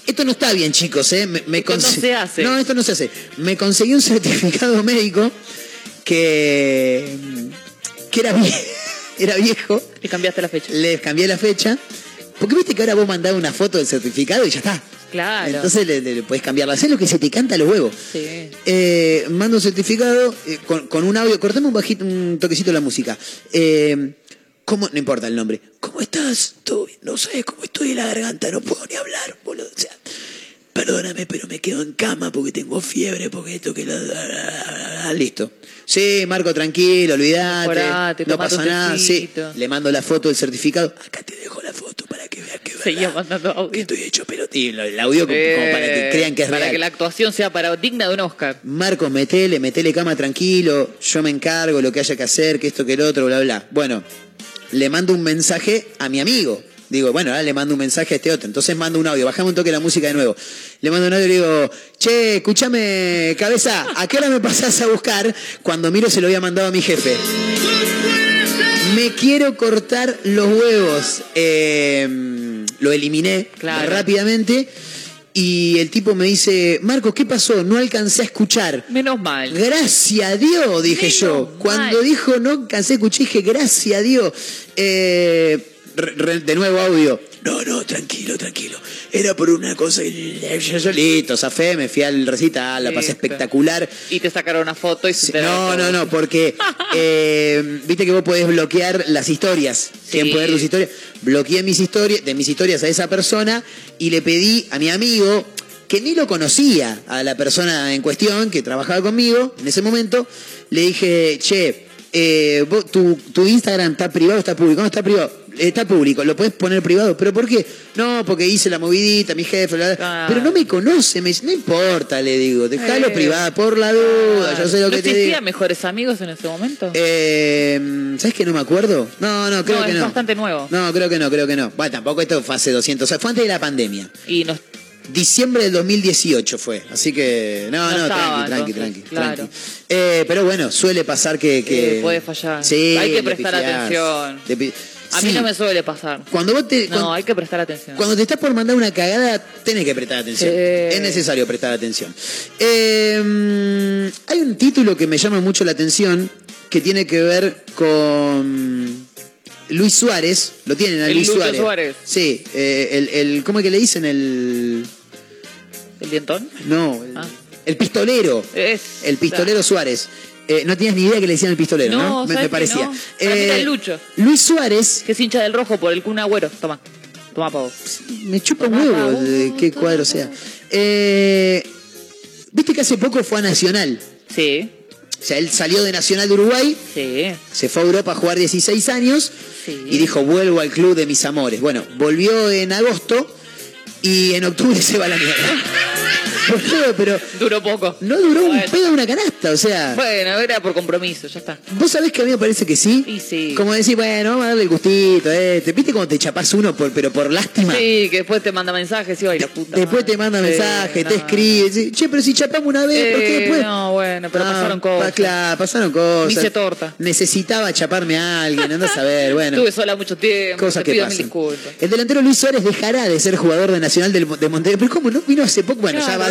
Esto no está bien, chicos, ¿eh? Me, me Esto no se hace. No, esto no se hace. Me conseguí un certificado médico que, que era, vie- era viejo. Le cambiaste la fecha. Le cambié la fecha. Porque viste que ahora vos mandás una foto del certificado y ya está. Claro. Entonces le, le- le puedes cambiarla. Hacés lo que se te canta a los huevos. Sí. Eh, mando un certificado eh, con, con un audio. Cortame un bajito, un toquecito la música. Eh, ¿Cómo? No importa el nombre. ¿Cómo estás? ¿Todo bien? No sabes cómo estoy en la garganta, no puedo ni hablar, boludo. O sea, perdóname, pero me quedo en cama porque tengo fiebre, porque esto que la... Listo. Sí, Marco, tranquilo, olvídate. No pasa nada. Sí, le mando la foto del certificado. Acá te Seguía mandando audio. estoy hecho pelotín. El audio como, como para que crean que es Para real. que la actuación sea para digna de un Oscar. Marco, metele, metele cama tranquilo, yo me encargo, lo que haya que hacer, que esto, que el otro, bla, bla. Bueno, le mando un mensaje a mi amigo. Digo, bueno, ahora le mando un mensaje a este otro. Entonces mando un audio, bajame un toque la música de nuevo. Le mando un audio y le digo, che, escúchame, cabeza, ¿a qué hora me pasás a buscar? Cuando miro se lo había mandado a mi jefe. Me quiero cortar los huevos. Eh, lo eliminé Claro. rápidamente. Y el tipo me dice, Marcos, ¿qué pasó? No alcancé a escuchar. Menos mal. Gracias a Dios, dije yo. Cuando dijo no alcancé a escuchar, dije, gracias a Dios. Eh, re- re- de nuevo audio. No, no, tranquilo, tranquilo. Era por una cosa que yo solito, zafé, me fui al recital, la pasé espectacular. Y te sacaron una foto y se No, no, no, porque eh, viste que vos podés bloquear las historias. ¿Quién puede ver tus historias? Bloqueé mis historias, de mis historias a esa persona y le pedí a mi amigo, que ni lo conocía, a la persona en cuestión que trabajaba conmigo en ese momento, le dije, che, eh, vos- tu, tu Instagram está privado o está público? No, está privado. Está público, lo puedes poner privado, pero ¿por qué? No, porque hice la movidita, mi jefe, bla. pero no me conoce, me dice, no importa, le digo, dejalo Eh. privado, por la duda, yo sé lo ¿No que te digo. mejores amigos en ese momento? Eh, ¿Sabes que no me acuerdo? No, no, creo no, que es no. bastante nuevo. No, creo que no, creo que no. Bueno, tampoco esto fue hace 200, o sea, fue antes de la pandemia. Y nos Diciembre del 2018 fue, así que no, No no, estaba, tranqui, tranqui, entonces, tranqui, claro. tranqui. Eh, pero bueno, suele pasar que... que... Eh, puede fallar. Sí, Hay que prestar pifiás. atención. A Sí. mí no me suele pasar. Cuando vos te... No, cuando- hay que prestar atención. Cuando te estás por mandar una cagada, tenés que prestar atención. Sí. Es necesario prestar atención. Eh, hay un título que me llama mucho la atención que tiene que ver con Luis Suárez. Lo tienen a El Luis Lucho Suárez. Suárez. Sí, eh, el, el- ¿cómo es que le dicen? El. ¿El dientón? No, el, Ah. el pistolero. Es. El pistolero Suárez. Eh, no tenías ni idea que le decían el pistolero, ¿no? No, me, ¿sabes me que parecía. no? Era Eh, el Lucho. Luis Suárez. Que es hincha del rojo por el Kun Agüero. Toma. Toma, pavo. Me chupa un huevo de qué cuadro sea. Eh, Viste que hace poco fue a Nacional. Sí. O sea, él salió de Nacional de Uruguay, Sí. se fue a Europa a jugar 16 años Sí. y dijo, vuelvo al club de mis amores. Bueno, volvió en agosto y en octubre se va a la mierda. Pero Duró poco. no duró un pedo de una canasta, o sea... Bueno, era por compromiso, ya está. Vos sabés que a mí me parece que sí. Y sí. Como decir, bueno, vamos a darle el gustito, eh. ¿Te viste cuando te chapás uno por, pero por lástima? Sí, que después te manda mensajes y ay, la puta. Después madre. te manda Sí, mensaje, no. te escribe, che, pero si chapamos una vez, ¿por qué Eh, después? No, bueno, pero Ah, pasaron pa- cosas. claro, pasaron cosas. Me hice torta. Necesitaba chaparme a alguien, andás a ver, bueno. Estuve sola mucho tiempo. Cosas te que pasan. El delantero Luis Suárez dejará de ser jugador de Nacional del, de Montevideo. Pero ¿cómo no vino hace poco? Bueno, ya va a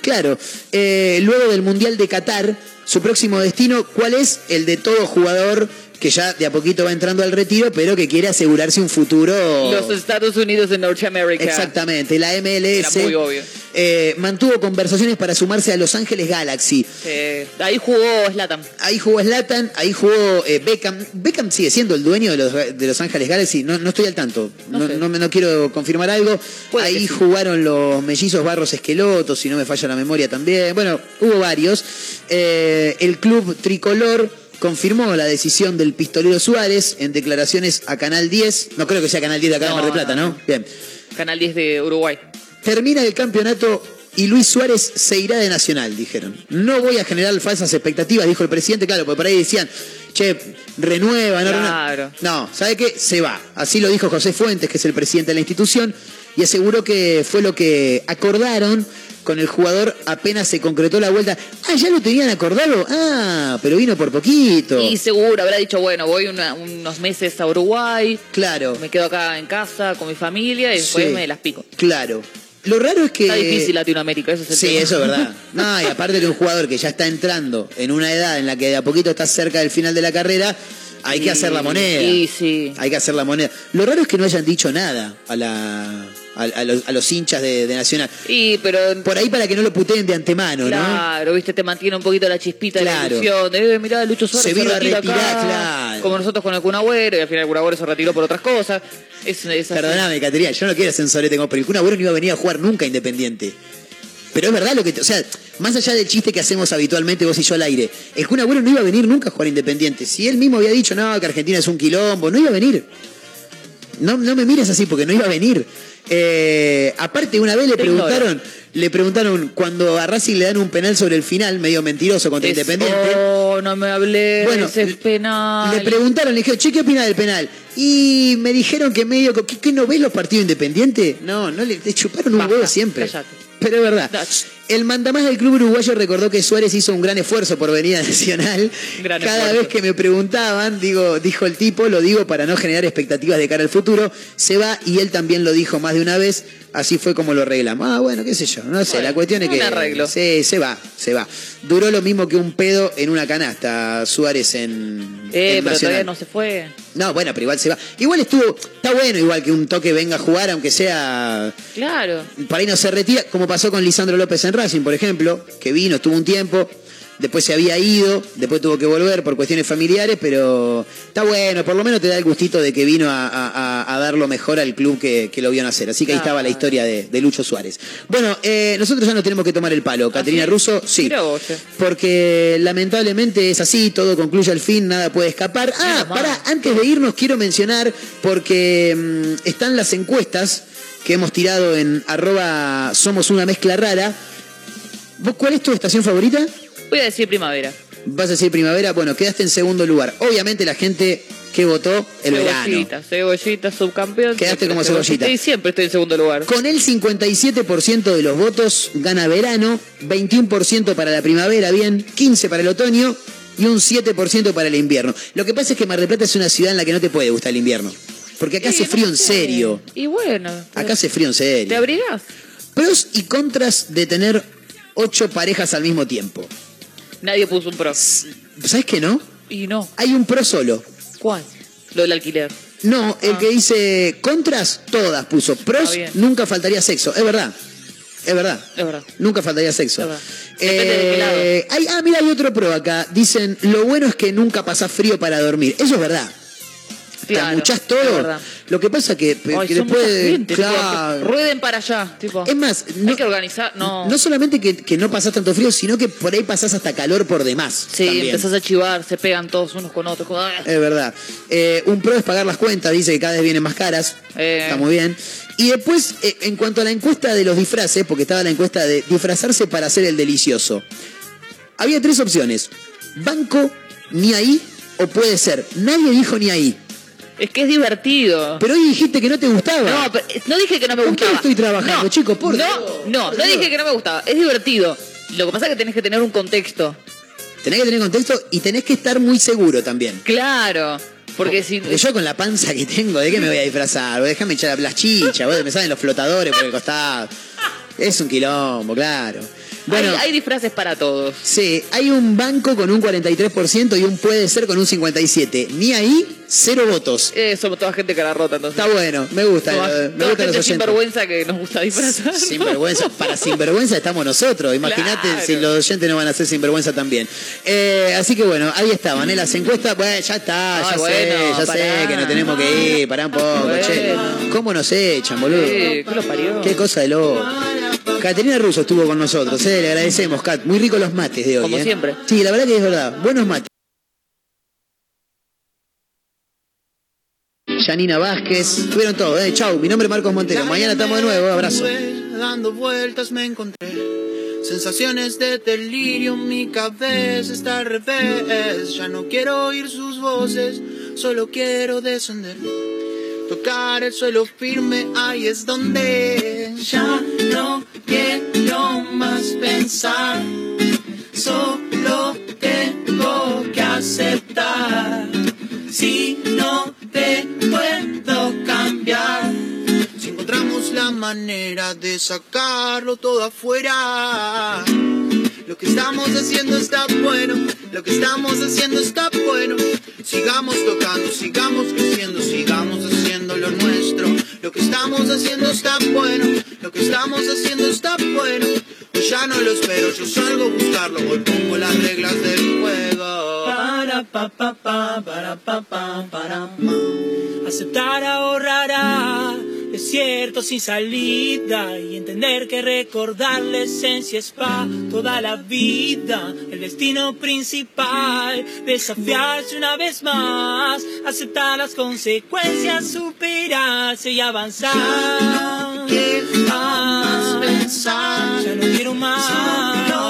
Claro. Eh, luego del Mundial de Qatar, su próximo destino, ¿cuál es? El de todo jugador que ya de a poquito va entrando al retiro, pero que quiere asegurarse un futuro. Los Estados Unidos de Norteamérica. Exactamente, la MLS Era muy obvio. eh, mantuvo conversaciones para sumarse a Los Ángeles Galaxy. Eh, ahí jugó Slatan. Ahí jugó Slatan, ahí jugó eh, Beckham. Beckham sigue siendo el dueño de los, de los Ángeles Galaxy, no, no estoy al tanto, no, No sé. no me- no quiero confirmar algo. Puede ahí sí. jugaron los mellizos Barros Esqueloto, si no me falla la memoria también. Bueno, hubo varios. El club tricolor confirmó la decisión del pistolero Suárez en declaraciones a Canal 10. No creo que sea Canal 10 de acá de Mar del Plata, no, ¿no? Bien. Canal 10 de Uruguay. Termina el campeonato y Luis Suárez se irá de Nacional, dijeron. No voy a generar falsas expectativas, dijo el presidente, claro, porque por ahí decían, che, renueva, no renueva. Claro. No, ¿sabe qué? Se va. Así lo dijo José Fuentes, que es el presidente de la institución, y aseguró que fue lo que acordaron con el jugador apenas se concretó la vuelta. Ah, ya lo tenían acordado. Ah, pero vino por poquito. Y seguro habrá dicho, bueno, voy una- unos meses a Uruguay, Claro, me quedo acá en casa con mi familia y después Sí. me las pico. claro. Lo raro es que... Está difícil Latinoamérica, eso es el Sí, tema. eso es verdad. No, y aparte de un jugador que ya está entrando en una edad en la que de a poquito está cerca del final de la carrera, hay que hacer la moneda. Sí, sí. Hay que hacer la moneda. Lo raro es que no hayan dicho nada a la a, a los, a los hinchas de, de Nacional. Y, pero Por ahí para que no lo puteen de antemano, ¿no? Claro, viste, te mantiene un poquito la chispita de la ilusión. De, eh, mirá, Lucho Suárez Se vino a retira retirar, acá, claro. Como nosotros con el Kun Agüero, y al final el Kun Agüero se retiró por otras cosas. Es, es. Perdóname, Caterina, yo no quiero solete como, pero el Kun Agüero no iba a venir a jugar nunca Independiente. Pero es verdad lo que, te- o sea, más allá del chiste que hacemos habitualmente vos y yo al aire, el Kun Agüero no iba a venir nunca a jugar Independiente. Si él mismo había dicho, no, que Argentina es un quilombo, no iba a venir. No, no me mires así porque no iba a venir. Eh, aparte, una vez le preguntaron, le preguntaron cuando a Racing le dan un penal sobre el final, medio mentiroso contra Es- Independiente. Oh, no me hablé Bueno, de ese penal. Le preguntaron, le dijeron, che, ¿qué opina del penal? Y me dijeron que medio, ¿qué, qué no ves los partidos independientes? No, no le, chuparon un huevo siempre. Pero es verdad. El mandamás del club uruguayo recordó que Suárez hizo un gran esfuerzo por venir a Nacional. Gran Cada esfuerzo. vez que me preguntaban, digo, dijo el tipo, lo digo para no generar expectativas de cara al futuro, se va y él también lo dijo más de una vez. Así fue como lo arreglamos. Ah, bueno, qué sé yo. No sé, la cuestión es que. arreglo. Sí, se va, se va. Duró lo mismo que un pedo en una canasta, Suárez en. Eh, en pero Nacional. todavía no se fue. No, bueno, pero igual se va. Igual estuvo, está bueno igual que un toque venga a jugar, aunque sea, Claro. para ahí no se retira, como pasó con Lisandro López en Racing, por ejemplo, que vino, estuvo un tiempo, después se había ido, después tuvo que volver por cuestiones familiares, pero está bueno, por lo menos te da el gustito de que vino a, a- a- dar lo mejor al club que, que lo vio nacer. Así que ahí estaba la historia de, de Lucho Suárez. Bueno, eh, nosotros ya nos tenemos que tomar el palo. Caterina Russo, sí. Vos, che. Porque lamentablemente es así, todo concluye al fin, nada puede escapar. Ah, pará, antes de irnos quiero mencionar, porque mm, están las encuestas que hemos tirado en arroba somos una mezcla rara. ¿Vos cuál es tu estación favorita? Voy a decir primavera. Vas a decir primavera, bueno, quedaste en segundo lugar. Obviamente la gente que votó el verano. Cebollita, cebollita, subcampeón. Quedaste como cebollita. Y siempre estoy en segundo lugar. Con el 57% de los votos gana verano, 21% para la primavera, bien, 15% para el otoño y un 7% para el invierno. Lo que pasa es que Mar del Plata es una ciudad en la que no te puede gustar el invierno. Porque acá hace frío en serio. Y bueno. Acá hace frío en ¿Te serio. abrigás? Pros y contras de tener ocho parejas al mismo tiempo. Nadie puso un pro. ¿Sabes qué no? Y no. Hay un pro solo. ¿Cuál? Lo del alquiler. No, el que dice contras, todas puso. Pros, nunca faltaría sexo. Es verdad. Es verdad. Es verdad. Nunca faltaría sexo. Eh, hay- ah, mira, hay otro pro acá. Dicen, lo bueno es que nunca pasás frío para dormir. Eso es verdad. Claro, amuchás es todo. Lo que pasa que, Ay, que después. gente, tipo, claro. que rueden para allá. Tipo. Es más, hay que organizar. No. No solamente que, que no pasás tanto frío, sino que por ahí pasás hasta calor por demás. sí, también. empezás a chivar, se pegan todos unos con otros. ah. Es verdad. Eh, un pro es pagar las cuentas, dice que cada vez vienen más caras. Eh. Está muy bien. Y después, eh, en cuanto a la encuesta de los disfraces, porque estaba la encuesta de disfrazarse para hacer el delicioso, había tres opciones. Banco, ni ahí, o puede ser. Nadie dijo ni ahí. Es que es divertido. Pero hoy dijiste que no te gustaba. No, pero- no dije que no me ¿Con qué gustaba. estoy trabajando, no, chico? Por no, Dios. no, no dije que no me gustaba. Es divertido. Lo que pasa es que tenés que tener un contexto. Tenés que tener contexto y tenés que estar muy seguro también. Claro. Porque si. Porque yo con la panza que tengo, ¿de qué me voy a disfrazar? Déjame echar las chichas, me salen los flotadores por el costado. Es un quilombo, claro. Bueno, hay, hay disfraces para todos. sí, hay un banco con un 43% y un puede ser con un 57%. Ni ahí, cero votos. Eh, somos toda gente cara rota, entonces. Está bueno, me gusta, Toda, me toda gustan los gente sin oyentes. vergüenza que nos gusta disfrazar. Sinvergüenza, para sinvergüenza estamos nosotros. Imagínate Claro. si los oyentes no van a ser sinvergüenza también. Eh, así que bueno, ahí estaban, ¿eh? las encuestas. Bueno, ya está, Ay, ya bueno, sé, ya pará. sé que no tenemos que ir, pará un poco, Bueno. che. ¿Cómo nos echan, boludo? Sí, ¿qué lo parió? Qué cosa de loco. Caterina Russo estuvo con nosotros, eh, le agradecemos, Cat. Muy ricos los mates de hoy. Como eh. siempre. Sí, la verdad que es verdad. Buenos mates. Janina Vázquez, tuvieron todo, eh. Chau, mi nombre es Marcos Montero. Mañana estamos de nuevo, abrazo. Dando vueltas me encontré sensaciones de delirio, mi cabeza está al revés. Ya no quiero oír sus voces, solo quiero descender. Tocar el suelo firme, ahí es donde ya no quiero más pensar. Solo tengo que aceptar. Si no te puedo cambiar. Si encontramos la manera de sacarlo todo afuera. Lo que estamos haciendo está bueno, lo que estamos haciendo está bueno. Sigamos tocando, sigamos creciendo, sigamos. Lo que estamos haciendo está bueno, lo que estamos haciendo está bueno. Hoy ya no lo espero, yo salgo a buscarlo, hoy pongo las reglas del juego. Para pa pa pa para pa pa para. Aceptar ahorrará desierto sin salida y entender que recordar la esencia es pa toda la vida. El destino principal desafiarse una vez más aceptar las consecuencias superarse y avanzar. Ya no quiero más pensar, ya no quiero más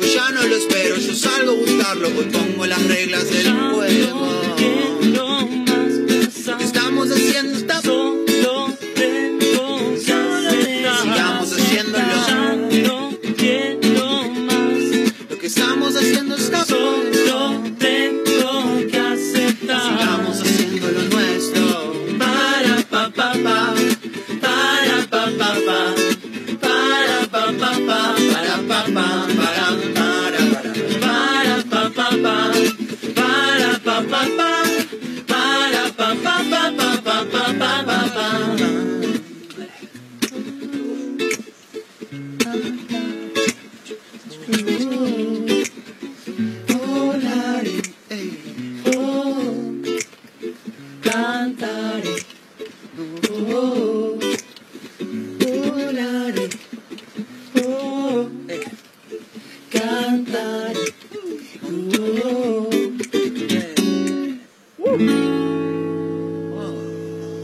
Hoy ya no lo espero, yo salgo a buscarlo, hoy pongo las reglas del juego. Lo que estamos haciendo está blood. Ooh. Yeah. Woo.